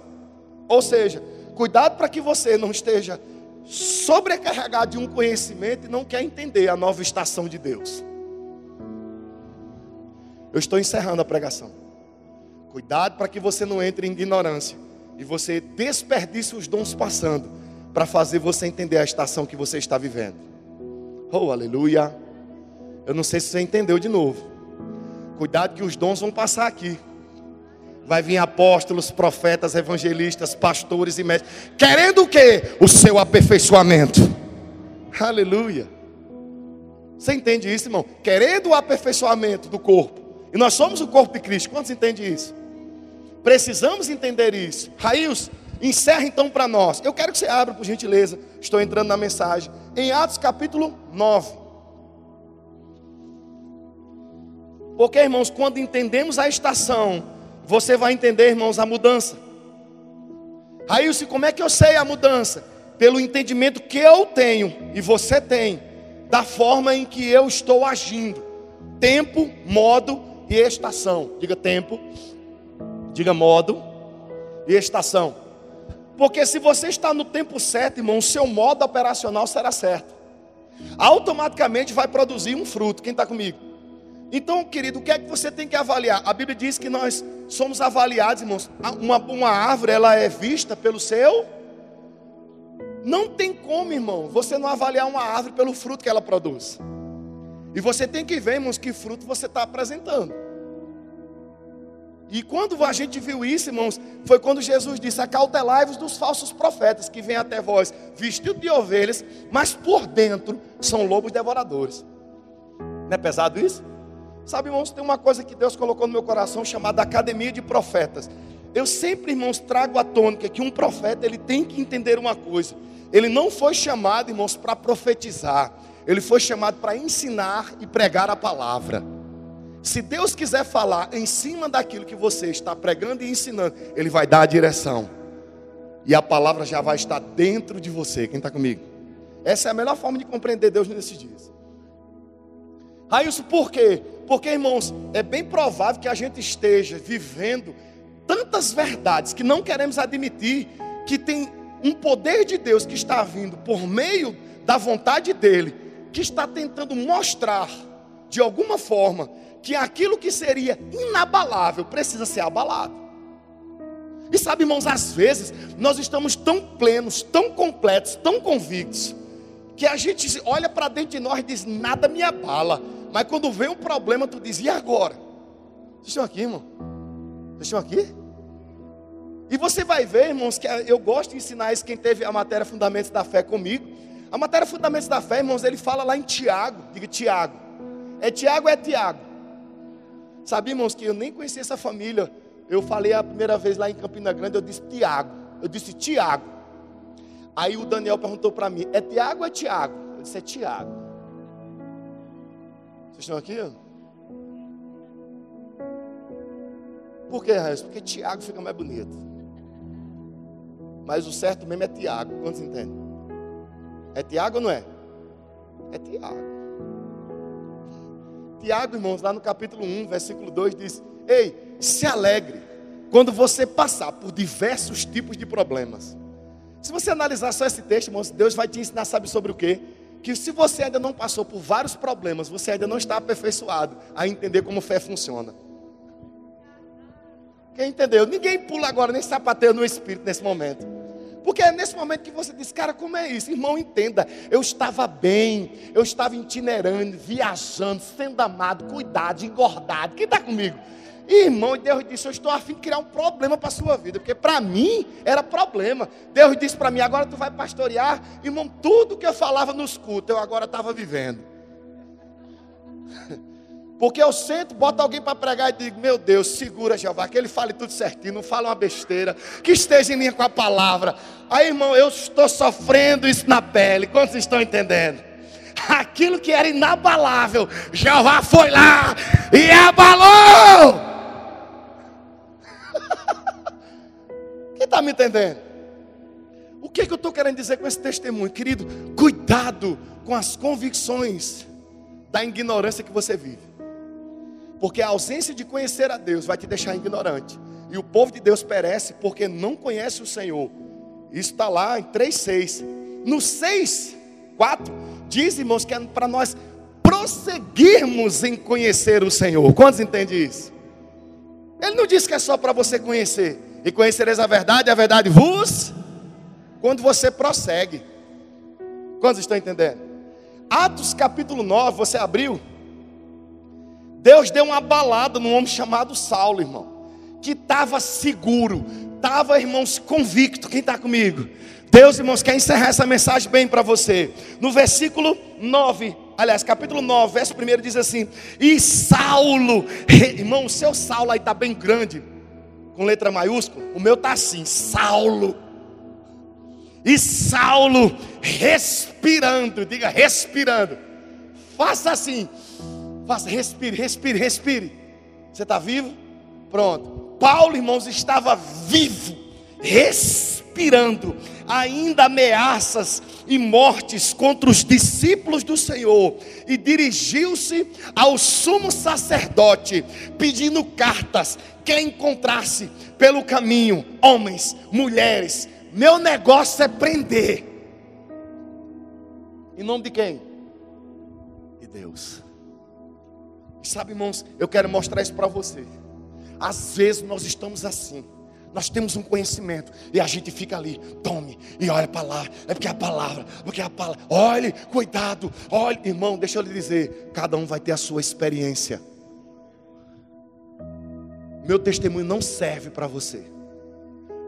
Ou seja, cuidado para que você não esteja sobrecarregado de um conhecimento e não quer entender a nova estação de Deus. Eu estou encerrando a pregação. Cuidado para que você não entre em ignorância e você desperdice os dons passando para fazer você entender a estação que você está vivendo. Oh, aleluia. Eu não sei se você entendeu de novo. Cuidado que os dons vão passar aqui. Vai vir apóstolos, profetas, evangelistas, pastores e mestres, querendo o quê? O seu aperfeiçoamento. Aleluia. Você entende isso, irmão? Querendo o aperfeiçoamento do corpo. E nós somos o corpo de Cristo. Quantos entendem isso? Precisamos entender isso. Raíls, encerra então para nós. Eu quero que você abra, por gentileza. Estou entrando na mensagem. Em Atos capítulo 9. Porque, irmãos, quando entendemos a estação você vai entender, irmãos, a mudança. Raílson, como é que eu sei a mudança? Pelo entendimento que eu tenho e você tem da forma em que eu estou agindo. Tempo, modo e estação. Diga tempo, diga modo e estação. Porque se você está no tempo certo, irmão, o seu modo operacional será certo. Automaticamente vai produzir um fruto. Quem está comigo? Então, querido, o que é que você tem que avaliar? A Bíblia diz que nós somos avaliados, irmãos. Uma, uma árvore, ela é vista pelo seu. Não tem como, irmão, você não avaliar uma árvore pelo fruto que ela produz. E você tem que ver, irmãos, que fruto você está apresentando. E quando a gente viu isso, irmãos, foi quando Jesus disse: Acautelai-vos dos falsos profetas que vêm até vós vestidos de ovelhas, mas por dentro são lobos devoradores. Não é pesado isso? Sabe, irmãos, tem uma coisa que Deus colocou no meu coração chamada Academia de Profetas. Eu sempre, irmãos, trago a tônica que um profeta ele tem que entender uma coisa. Ele não foi chamado, irmãos, para profetizar. Ele foi chamado para ensinar e pregar a palavra. Se Deus quiser falar em cima daquilo que você está pregando e ensinando, Ele vai dar a direção. E a palavra já vai estar dentro de você. Quem está comigo? Essa é a melhor forma de compreender Deus nesses dias. Raílson, por quê? Porque, irmãos, é bem provável que a gente esteja vivendo tantas verdades que não queremos admitir que tem um poder de Deus que está vindo por meio da vontade dele, que está tentando mostrar de alguma forma que aquilo que seria inabalável precisa ser abalado. E sabe, irmãos, às vezes nós estamos tão plenos, tão completos, tão convictos, que a gente olha para dentro de nós e diz: nada me abala. Mas quando vem um problema, tu diz: e agora? Vocês estão aqui, irmão? Vocês estão aqui? E você vai ver, irmãos, que eu gosto de ensinar isso quem teve a matéria Fundamentos da Fé comigo. A matéria Fundamentos da Fé, irmãos, ele fala lá em Tiago. Diga Tiago. É Tiago é Tiago. Sabe, irmãos, que eu nem conhecia essa família. Eu falei a primeira vez lá em Campina Grande, eu disse Tiago. Eu disse Tiago. Aí o Daniel perguntou para mim: é Tiago ou é Tiago? Eu disse: é Tiago. Vocês estão aqui? Por que, Raíssa? Porque Tiago fica mais bonito. Mas o certo mesmo é Tiago. Quantos entendem? É Tiago ou não é? É Tiago. Tiago, irmãos, lá no capítulo 1, versículo 2 diz: Ei, se alegre quando você passar por diversos tipos de problemas. Se você analisar só esse texto, irmãos, Deus vai te ensinar, sabe sobre o quê? Que se você ainda não passou por vários problemas, você ainda não está aperfeiçoado a entender como fé funciona. Quem entendeu? Ninguém pula agora, nem sapateia no espírito nesse momento. Porque é nesse momento que você diz, cara, como é isso? Irmão, entenda. Eu estava bem, eu estava itinerando, viajando, sendo amado, cuidado, engordado. Quem está comigo? Irmão, Deus disse: Eu estou a fim de criar um problema para a sua vida, porque para mim era problema. Deus disse para mim: Agora tu vai pastorear, irmão. Tudo que eu falava nos cultos, eu agora estava vivendo. Porque eu sento, boto alguém para pregar e digo: Meu Deus, segura Jeová, que ele fale tudo certinho, não fala uma besteira, que esteja em linha com a palavra. Aí, irmão, eu estou sofrendo isso na pele. Quantos estão entendendo? Aquilo que era inabalável, Jeová foi lá e abalou. Quem está me entendendo? O que, que eu estou querendo dizer com esse testemunho, querido? Cuidado com as convicções da ignorância que você vive. Porque a ausência de conhecer a Deus vai te deixar ignorante. E o povo de Deus perece porque não conhece o Senhor. Isso está lá em 3,6. No 6, 4, diz, irmãos, que é para nós prosseguirmos em conhecer o Senhor. Quantos entendem isso? Ele não diz que é só para você conhecer. E conhecereis a verdade, a verdade vos. Quando você prossegue. Quantos estão entendendo? Atos capítulo 9, você abriu? Deus deu uma balada num homem chamado Saulo, irmão, que estava seguro, estava, irmãos, convicto. Quem está comigo? Deus, irmãos, quer encerrar essa mensagem bem para você. No versículo 9, aliás, capítulo 9, verso 1 diz assim: E Saulo, irmão, o seu Saulo aí está bem grande, com letra maiúscula, o meu está assim: Saulo. E Saulo respirando, diga respirando, faça assim, Faça, respire, respire, respire. Você está vivo? Pronto. Paulo, irmãos, estava vivo, respirando, ainda ameaças e mortes contra os discípulos do Senhor, e dirigiu-se ao sumo sacerdote, pedindo cartas, que encontrasse pelo caminho homens, mulheres. Meu negócio é prender. Em nome de quem? De Deus. Sabe, irmãos, eu quero mostrar isso para você. Às vezes nós estamos assim. Nós temos um conhecimento e a gente fica ali, tome e olha para lá. É porque é a palavra, porque é a palavra. Olhe, cuidado, olhe, irmão, deixa eu lhe dizer, cada um vai ter a sua experiência. Meu testemunho não serve para você.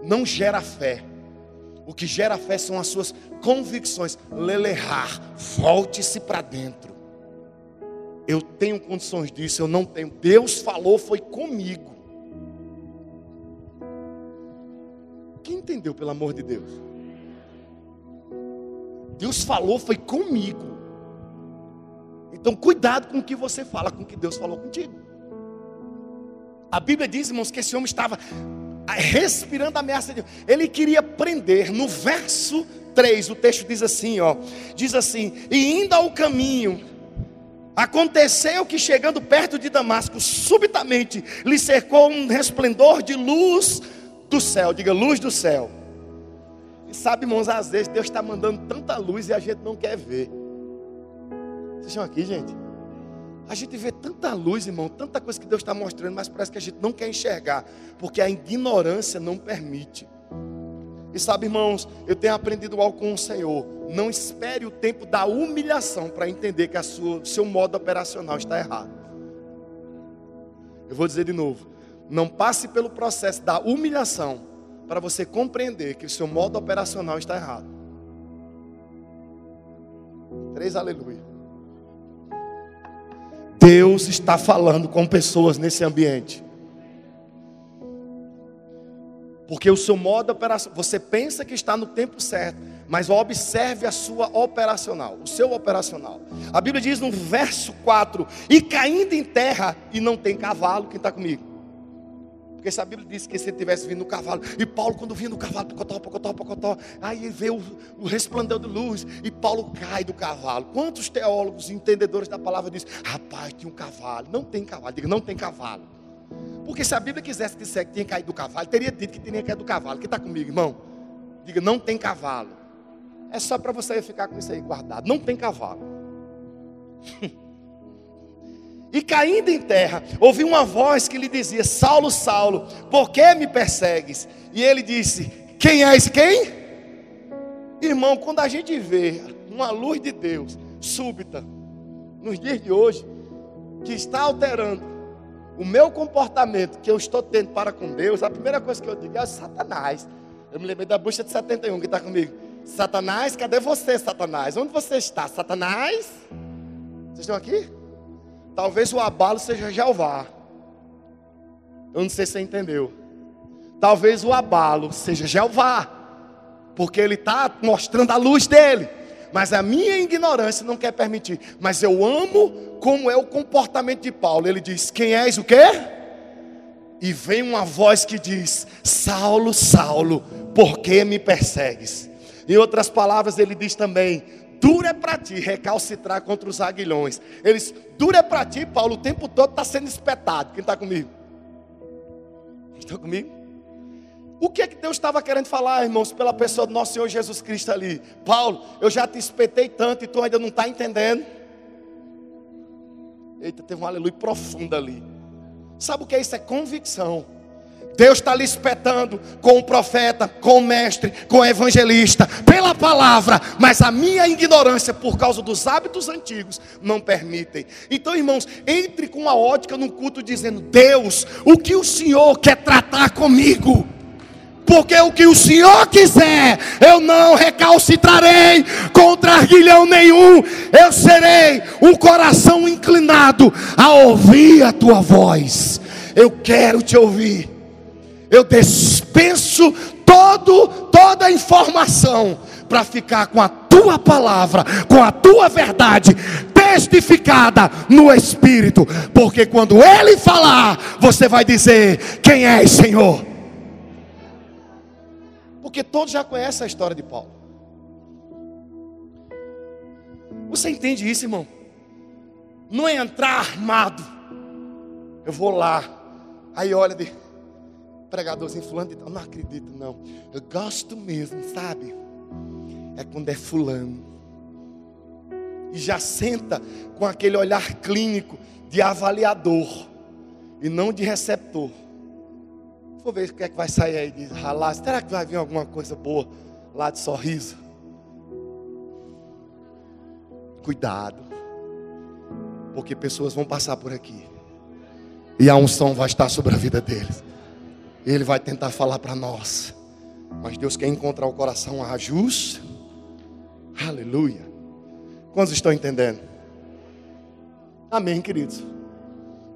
Não gera fé. O que gera fé são as suas convicções. Lelerar, volte-se para dentro. Eu tenho condições disso, eu não tenho. Deus falou, foi comigo. Quem entendeu, pelo amor de Deus? Deus falou, foi comigo. Então, cuidado com o que você fala, com o que Deus falou contigo. A Bíblia diz, irmãos, que esse homem estava respirando a ameaça de Deus. Ele queria prender. No verso 3, o texto diz assim, ó. Diz assim: "E indo ao caminho, Aconteceu que chegando perto de Damasco, subitamente lhe cercou um resplendor de luz do céu. Diga, luz do céu. E sabe, irmãos, às vezes Deus está mandando tanta luz e a gente não quer ver. Vocês estão aqui, gente? A gente vê tanta luz, irmão, tanta coisa que Deus está mostrando, mas parece que a gente não quer enxergar, porque a ignorância não permite. E sabe, irmãos, eu tenho aprendido algo com o Senhor. Não espere o tempo da humilhação para entender que o seu modo operacional está errado. Eu vou dizer de novo. Não passe pelo processo da humilhação para você compreender que o seu modo operacional está errado. Três aleluia. Deus está falando com pessoas nesse ambiente. Porque o seu modo operacional, você pensa que está no tempo certo, mas observe a sua operacional, o seu operacional. A Bíblia diz no verso 4: E caindo em terra, e não tem cavalo, quem está comigo? Porque se a Bíblia diz que se ele tivesse vindo no cavalo, e Paulo, quando vinha no cavalo, pocotó, pocotó, pocotó, aí ele vê o, o de luz, e Paulo cai do cavalo. Quantos teólogos, entendedores da palavra dizem: Rapaz, tinha um cavalo? Não tem cavalo, diga, não tem cavalo. Porque se a Bíblia quisesse dizer que tinha caído do cavalo, teria dito que tinha caído do cavalo. Quem está comigo, irmão? Diga, não tem cavalo. É só para você ficar com isso aí guardado. Não tem cavalo. e caindo em terra, ouvi uma voz que lhe dizia: Saulo, Saulo, por que me persegues? E ele disse: Quem é esse quem? Irmão, quando a gente vê uma luz de Deus súbita, nos dias de hoje, que está alterando o meu comportamento que eu estou tendo para com Deus, a primeira coisa que eu digo é Satanás. Eu me lembrei da bucha de 71 que está comigo. Satanás, cadê você, Satanás? Onde você está? Satanás? Vocês estão aqui? Talvez o abalo seja Jeová. Eu não sei se você entendeu. Talvez o abalo seja Jeová. Porque ele está mostrando a luz dele mas a minha ignorância não quer permitir. Mas eu amo como é o comportamento de Paulo. Ele diz: Quem és o quê? E vem uma voz que diz: Saulo, Saulo, por que me persegues? Em outras palavras, ele diz também: Dura é para ti recalcitrar contra os aguilhões. Eles, dura é para ti, Paulo, o tempo todo está sendo espetado. Quem está comigo? Estão comigo? O que é que Deus estava querendo falar, irmãos, pela pessoa do nosso Senhor Jesus Cristo ali? Paulo, eu já te espetei tanto e tu ainda não está entendendo. Eita, teve um aleluia profundo ali. Sabe o que é isso? É convicção. Deus está lhe espetando com o profeta, com o mestre, com o evangelista, pela palavra, mas a minha ignorância, por causa dos hábitos antigos, não permitem. Então, irmãos, entre com a ótica no culto dizendo: Deus, o que o Senhor quer tratar comigo? Porque o que o Senhor quiser, eu não recalcitrarei contra arguilhão nenhum, eu serei um coração inclinado a ouvir a tua voz. Eu quero te ouvir. Eu dispenso todo toda a informação para ficar com a tua palavra, com a tua verdade testificada no espírito, porque quando ele falar, você vai dizer: "Quem é, Senhor?" Porque todos já conhecem a história de Paulo. Você entende isso, irmão? Não é entrar armado. Eu vou lá. Aí olha de pregadorzinho fulano de tal. Não acredito, não. Eu gosto mesmo, sabe? É quando é fulano. E já senta com aquele olhar clínico de avaliador e não de receptor. Vou ver o que é que vai sair aí de ralar. Será que vai vir alguma coisa boa lá de sorriso? Cuidado. Porque pessoas vão passar por aqui. E a unção vai estar sobre a vida deles. Ele vai tentar falar para nós. Mas Deus quer encontrar o coração ajusto. Aleluia. Quantos estão entendendo? Amém, queridos.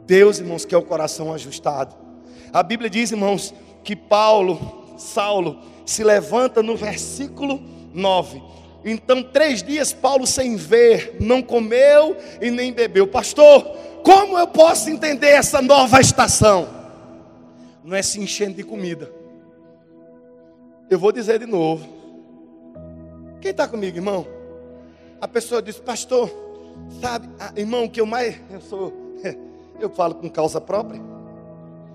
Deus, irmãos, quer o coração ajustado. A Bíblia diz, irmãos, que Paulo, Saulo, se levanta no versículo 9. Então, três dias Paulo sem ver, não comeu e nem bebeu. Pastor, como eu posso entender essa nova estação? Não é se enchendo de comida. Eu vou dizer de novo. Quem está comigo, irmão? A pessoa diz, pastor, sabe, irmão, que eu mais. Eu sou. Eu falo com causa própria.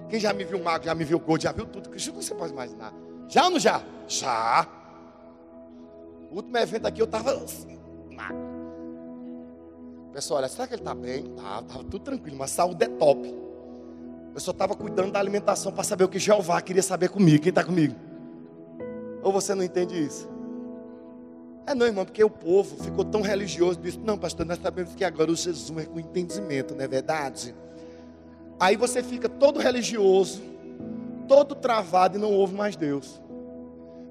Quem já me viu magro, já me viu gordo, já viu tudo que você pode imaginar. Já ou não já? Já. O último evento aqui eu estava assim, magro. Pessoal, olha, será que ele está bem? Tá, estava tudo tranquilo, mas saúde é top. Eu só estava cuidando da alimentação para saber o que Jeová queria saber comigo. Quem está comigo? Ou você não entende isso? É não, irmão, porque o povo ficou tão religioso, disse, não, pastor, nós sabemos que agora o Jesus é com entendimento, não é verdade? Aí você fica todo religioso, todo travado e não ouve mais Deus.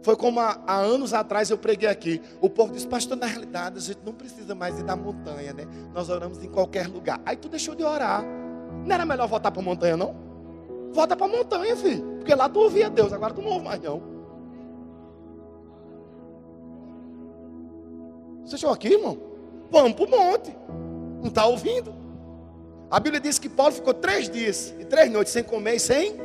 Foi como há, há, anos atrás eu preguei aqui. O povo disse, pastor, na realidade a gente não precisa mais ir da montanha, né? Nós oramos em qualquer lugar. Aí tu deixou de orar. Não era melhor voltar para a montanha, não? Volta para a montanha, filho. Porque lá tu ouvia Deus, agora tu não ouve mais, não. Vocês estão aqui, irmão? Vamos para o monte. Não está ouvindo? A Bíblia diz que Paulo ficou três dias e três noites sem comer e sem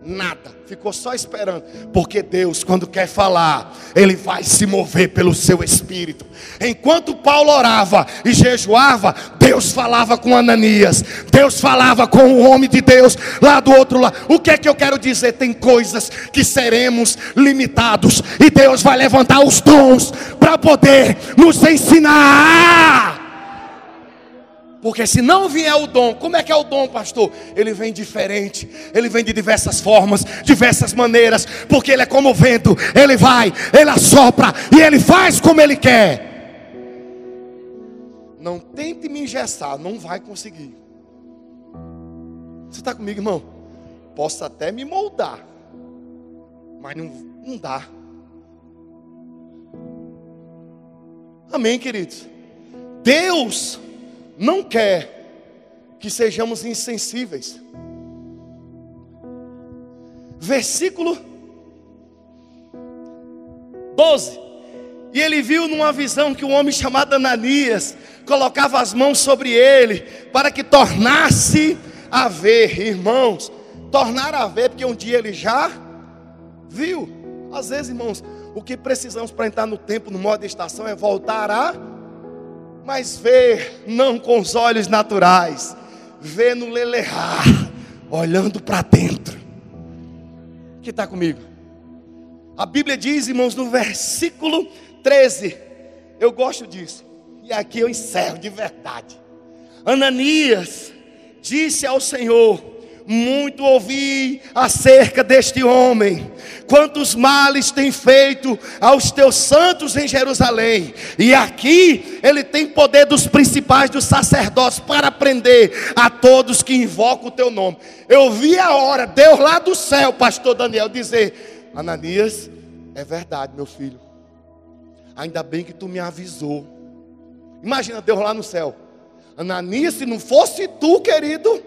Nada, ficou só esperando, porque Deus, quando quer falar, Ele vai se mover pelo seu espírito. Enquanto Paulo orava e jejuava, Deus falava com Ananias, Deus falava com o homem de Deus lá do outro lado. O que é que eu quero dizer? Tem coisas que seremos limitados, e Deus vai levantar os dons para poder nos ensinar. Porque se não vier o dom, como é que é o dom, pastor? Ele vem diferente, ele vem de diversas formas, diversas maneiras, porque ele é como o vento, ele vai, ele assopra e ele faz como ele quer. Não tente me engessar, não vai conseguir. Você está comigo, irmão? Posso até me moldar, mas não, não dá. Amém, queridos? Deus não quer que sejamos insensíveis. Versículo 12. E ele viu numa visão que um homem chamado Ananias colocava as mãos sobre ele para que tornasse a ver, irmãos. Tornar a ver, porque um dia ele já viu. Às vezes, irmãos, o que precisamos para entrar no tempo, no modo de estação, é voltar a mas ver não com os olhos naturais, ver no lelear, olhando para dentro. Que está comigo? A Bíblia diz, irmãos, no versículo 13, eu gosto disso, e aqui eu encerro de verdade. Ananias disse ao Senhor: muito ouvi acerca deste homem, quantos males tem feito aos teus santos em Jerusalém, e aqui ele tem poder dos principais dos sacerdotes para prender a todos que invocam o teu nome. Eu vi a hora, Deus lá do céu, pastor Daniel, dizer: Ananias, é verdade, meu filho, ainda bem que tu me avisou. Imagina Deus lá no céu. Ananias, se não fosse tu, querido,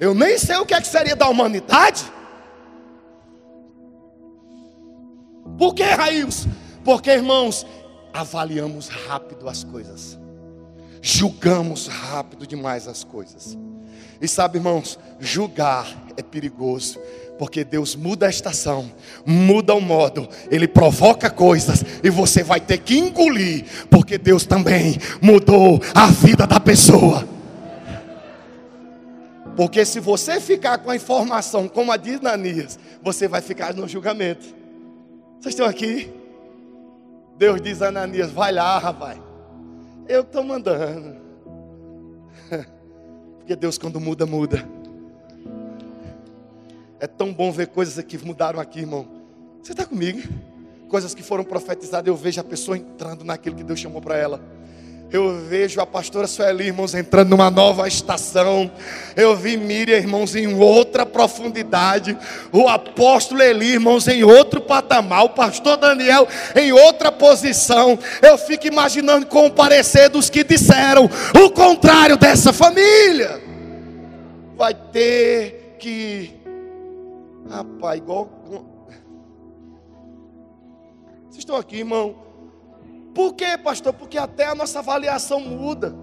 eu nem sei o que, é que seria da humanidade. Por que, Raíls? Porque, irmãos, avaliamos rápido as coisas, julgamos rápido demais as coisas. E sabe, irmãos, julgar é perigoso, porque Deus muda a estação, muda o modo, Ele provoca coisas e você vai ter que engolir, porque Deus também mudou a vida da pessoa. Porque se você ficar com a informação como a de Ananias, você vai ficar no julgamento. Vocês estão aqui? Deus diz a Ananias: vai lá, rapaz. Eu estou mandando. Porque Deus, quando muda, muda. É tão bom ver coisas que mudaram aqui, irmão. Você está comigo? Coisas que foram profetizadas, eu vejo a pessoa entrando naquilo que Deus chamou para ela. Eu vejo a pastora Sueli, irmãos, entrando numa nova estação. Eu vi Miriam, irmãos, em outra profundidade. O apóstolo Eli, irmãos, em outro patamar. O pastor Daniel em outra posição. Eu fico imaginando com o parecer dos que disseram o contrário dessa família. Vai ter que. Rapaz, igual. Vocês estão aqui, irmão? Por quê, pastor? Porque até a nossa avaliação muda.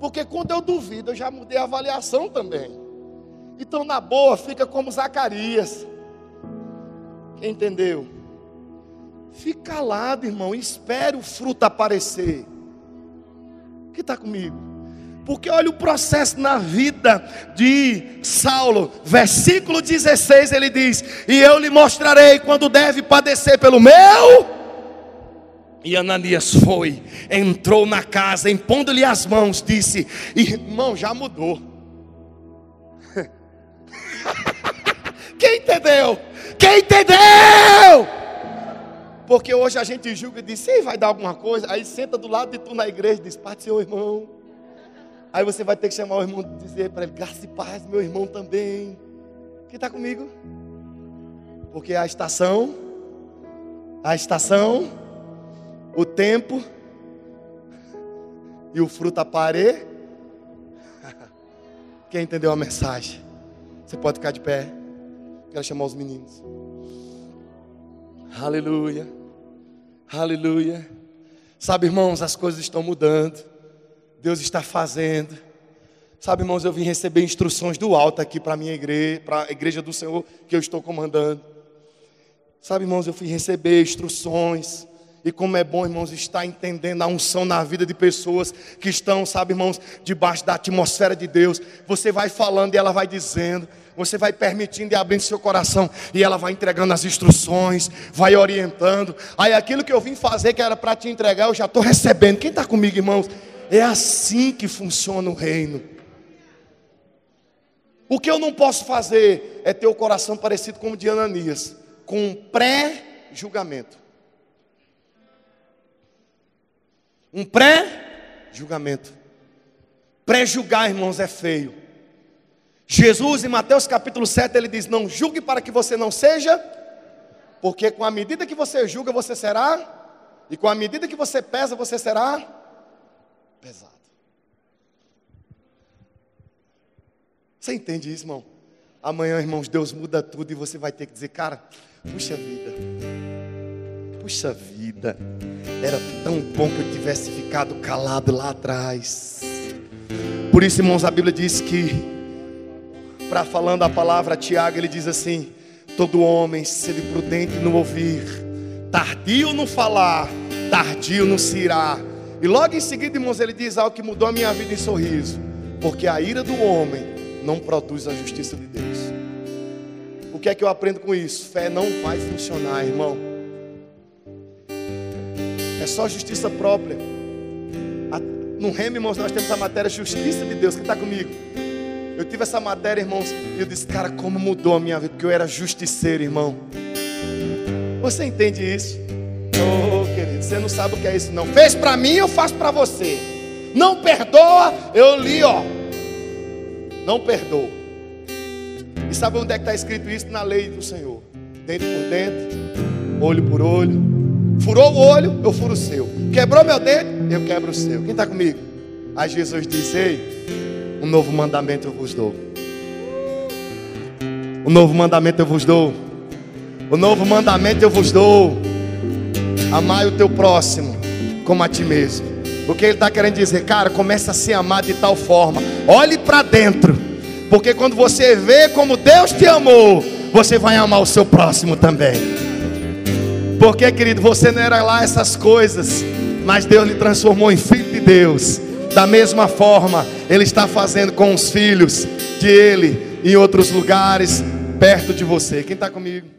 Porque quando eu duvido, eu já mudei a avaliação também. Então, na boa, fica como Zacarias. Quem entendeu? Fica calado, irmão, e espere o fruto aparecer. Que está comigo? Porque olha o processo na vida de Saulo, versículo 16, ele diz: E eu lhe mostrarei quando deve padecer pelo meu e Ananias foi, entrou na casa, impondo-lhe as mãos, disse: Irmão, já mudou. Quem entendeu? Quem entendeu? Porque hoje a gente julga e diz: Ei, vai dar alguma coisa? Aí senta do lado de tu na igreja e diz: Pai, seu irmão. Aí você vai ter que chamar o irmão e dizer para ele: Graça e paz, meu irmão também. Quem está comigo? Porque a estação, a estação o tempo e o fruto aparecer. Quem entendeu a mensagem? Você pode ficar de pé. Quero chamar os meninos. Aleluia. Aleluia. Sabe, irmãos, as coisas estão mudando. Deus está fazendo. Sabe, irmãos, eu vim receber instruções do alto aqui para a minha igreja, para a igreja do Senhor que eu estou comandando. Sabe, irmãos, eu fui receber instruções. E como é bom, irmãos, estar entendendo a unção na vida de pessoas que estão, sabe, irmãos, debaixo da atmosfera de Deus. Você vai falando e ela vai dizendo. Você vai permitindo e abrindo seu coração. E ela vai entregando as instruções, vai orientando. Aí aquilo que eu vim fazer, que era para te entregar, eu já estou recebendo. Quem está comigo, irmãos? É assim que funciona o reino. O que eu não posso fazer é ter o coração parecido com o de Ananias, com pré-julgamento. Um pré-julgamento. Pré-julgar, irmãos, é feio. Jesus, em Mateus capítulo 7, ele diz: Não julgue para que você não seja, porque com a medida que você julga, você será, e com a medida que você pesa, você será pesado. Você entende isso, irmão? Amanhã, irmãos, Deus muda tudo e você vai ter que dizer, cara, puxa vida, puxa vida, era tão bom que eu tivesse ficado calado lá atrás. Por isso, irmãos, a Bíblia diz que, para falando a palavra Tiago, ele diz assim: todo homem seja prudente no ouvir, tardio no falar, tardio no se irar. E logo em seguida, irmãos, ele diz algo que mudou a minha vida em sorriso, porque a ira do homem não produz a justiça de Deus. O que é que eu aprendo com isso? Fé não vai funcionar, irmão. Só justiça própria. No Remo, irmãos, nós temos a matéria justiça de Deus. Quem está comigo? Eu tive essa matéria, irmãos, e eu disse, cara, como mudou a minha vida, porque eu era justiceiro, irmão. Você entende isso? Oh, querido, você não sabe o que é isso, não. Fez para mim, eu faço para você. Não perdoa, eu li, ó, não perdoa. E sabe onde é que está escrito isso? Na lei do Senhor. Dentro por dentro, olho por olho. Furou o olho, eu furo o seu. Quebrou meu dedo, eu quebro o seu. Quem está comigo? Aí Jesus disse: Ei, um novo mandamento eu vos dou. Um novo mandamento eu vos dou. O novo mandamento eu vos dou. Amai o teu próximo como a ti mesmo. O que ele está querendo dizer, cara, começa a se amar de tal forma. Olhe para dentro. Porque quando você vê como Deus te amou, você vai amar o seu próximo também. Porque, querido, você não era lá essas coisas, mas Deus lhe transformou em filho de Deus. Da mesma forma, Ele está fazendo com os filhos de Ele em outros lugares, perto de você. Quem está comigo?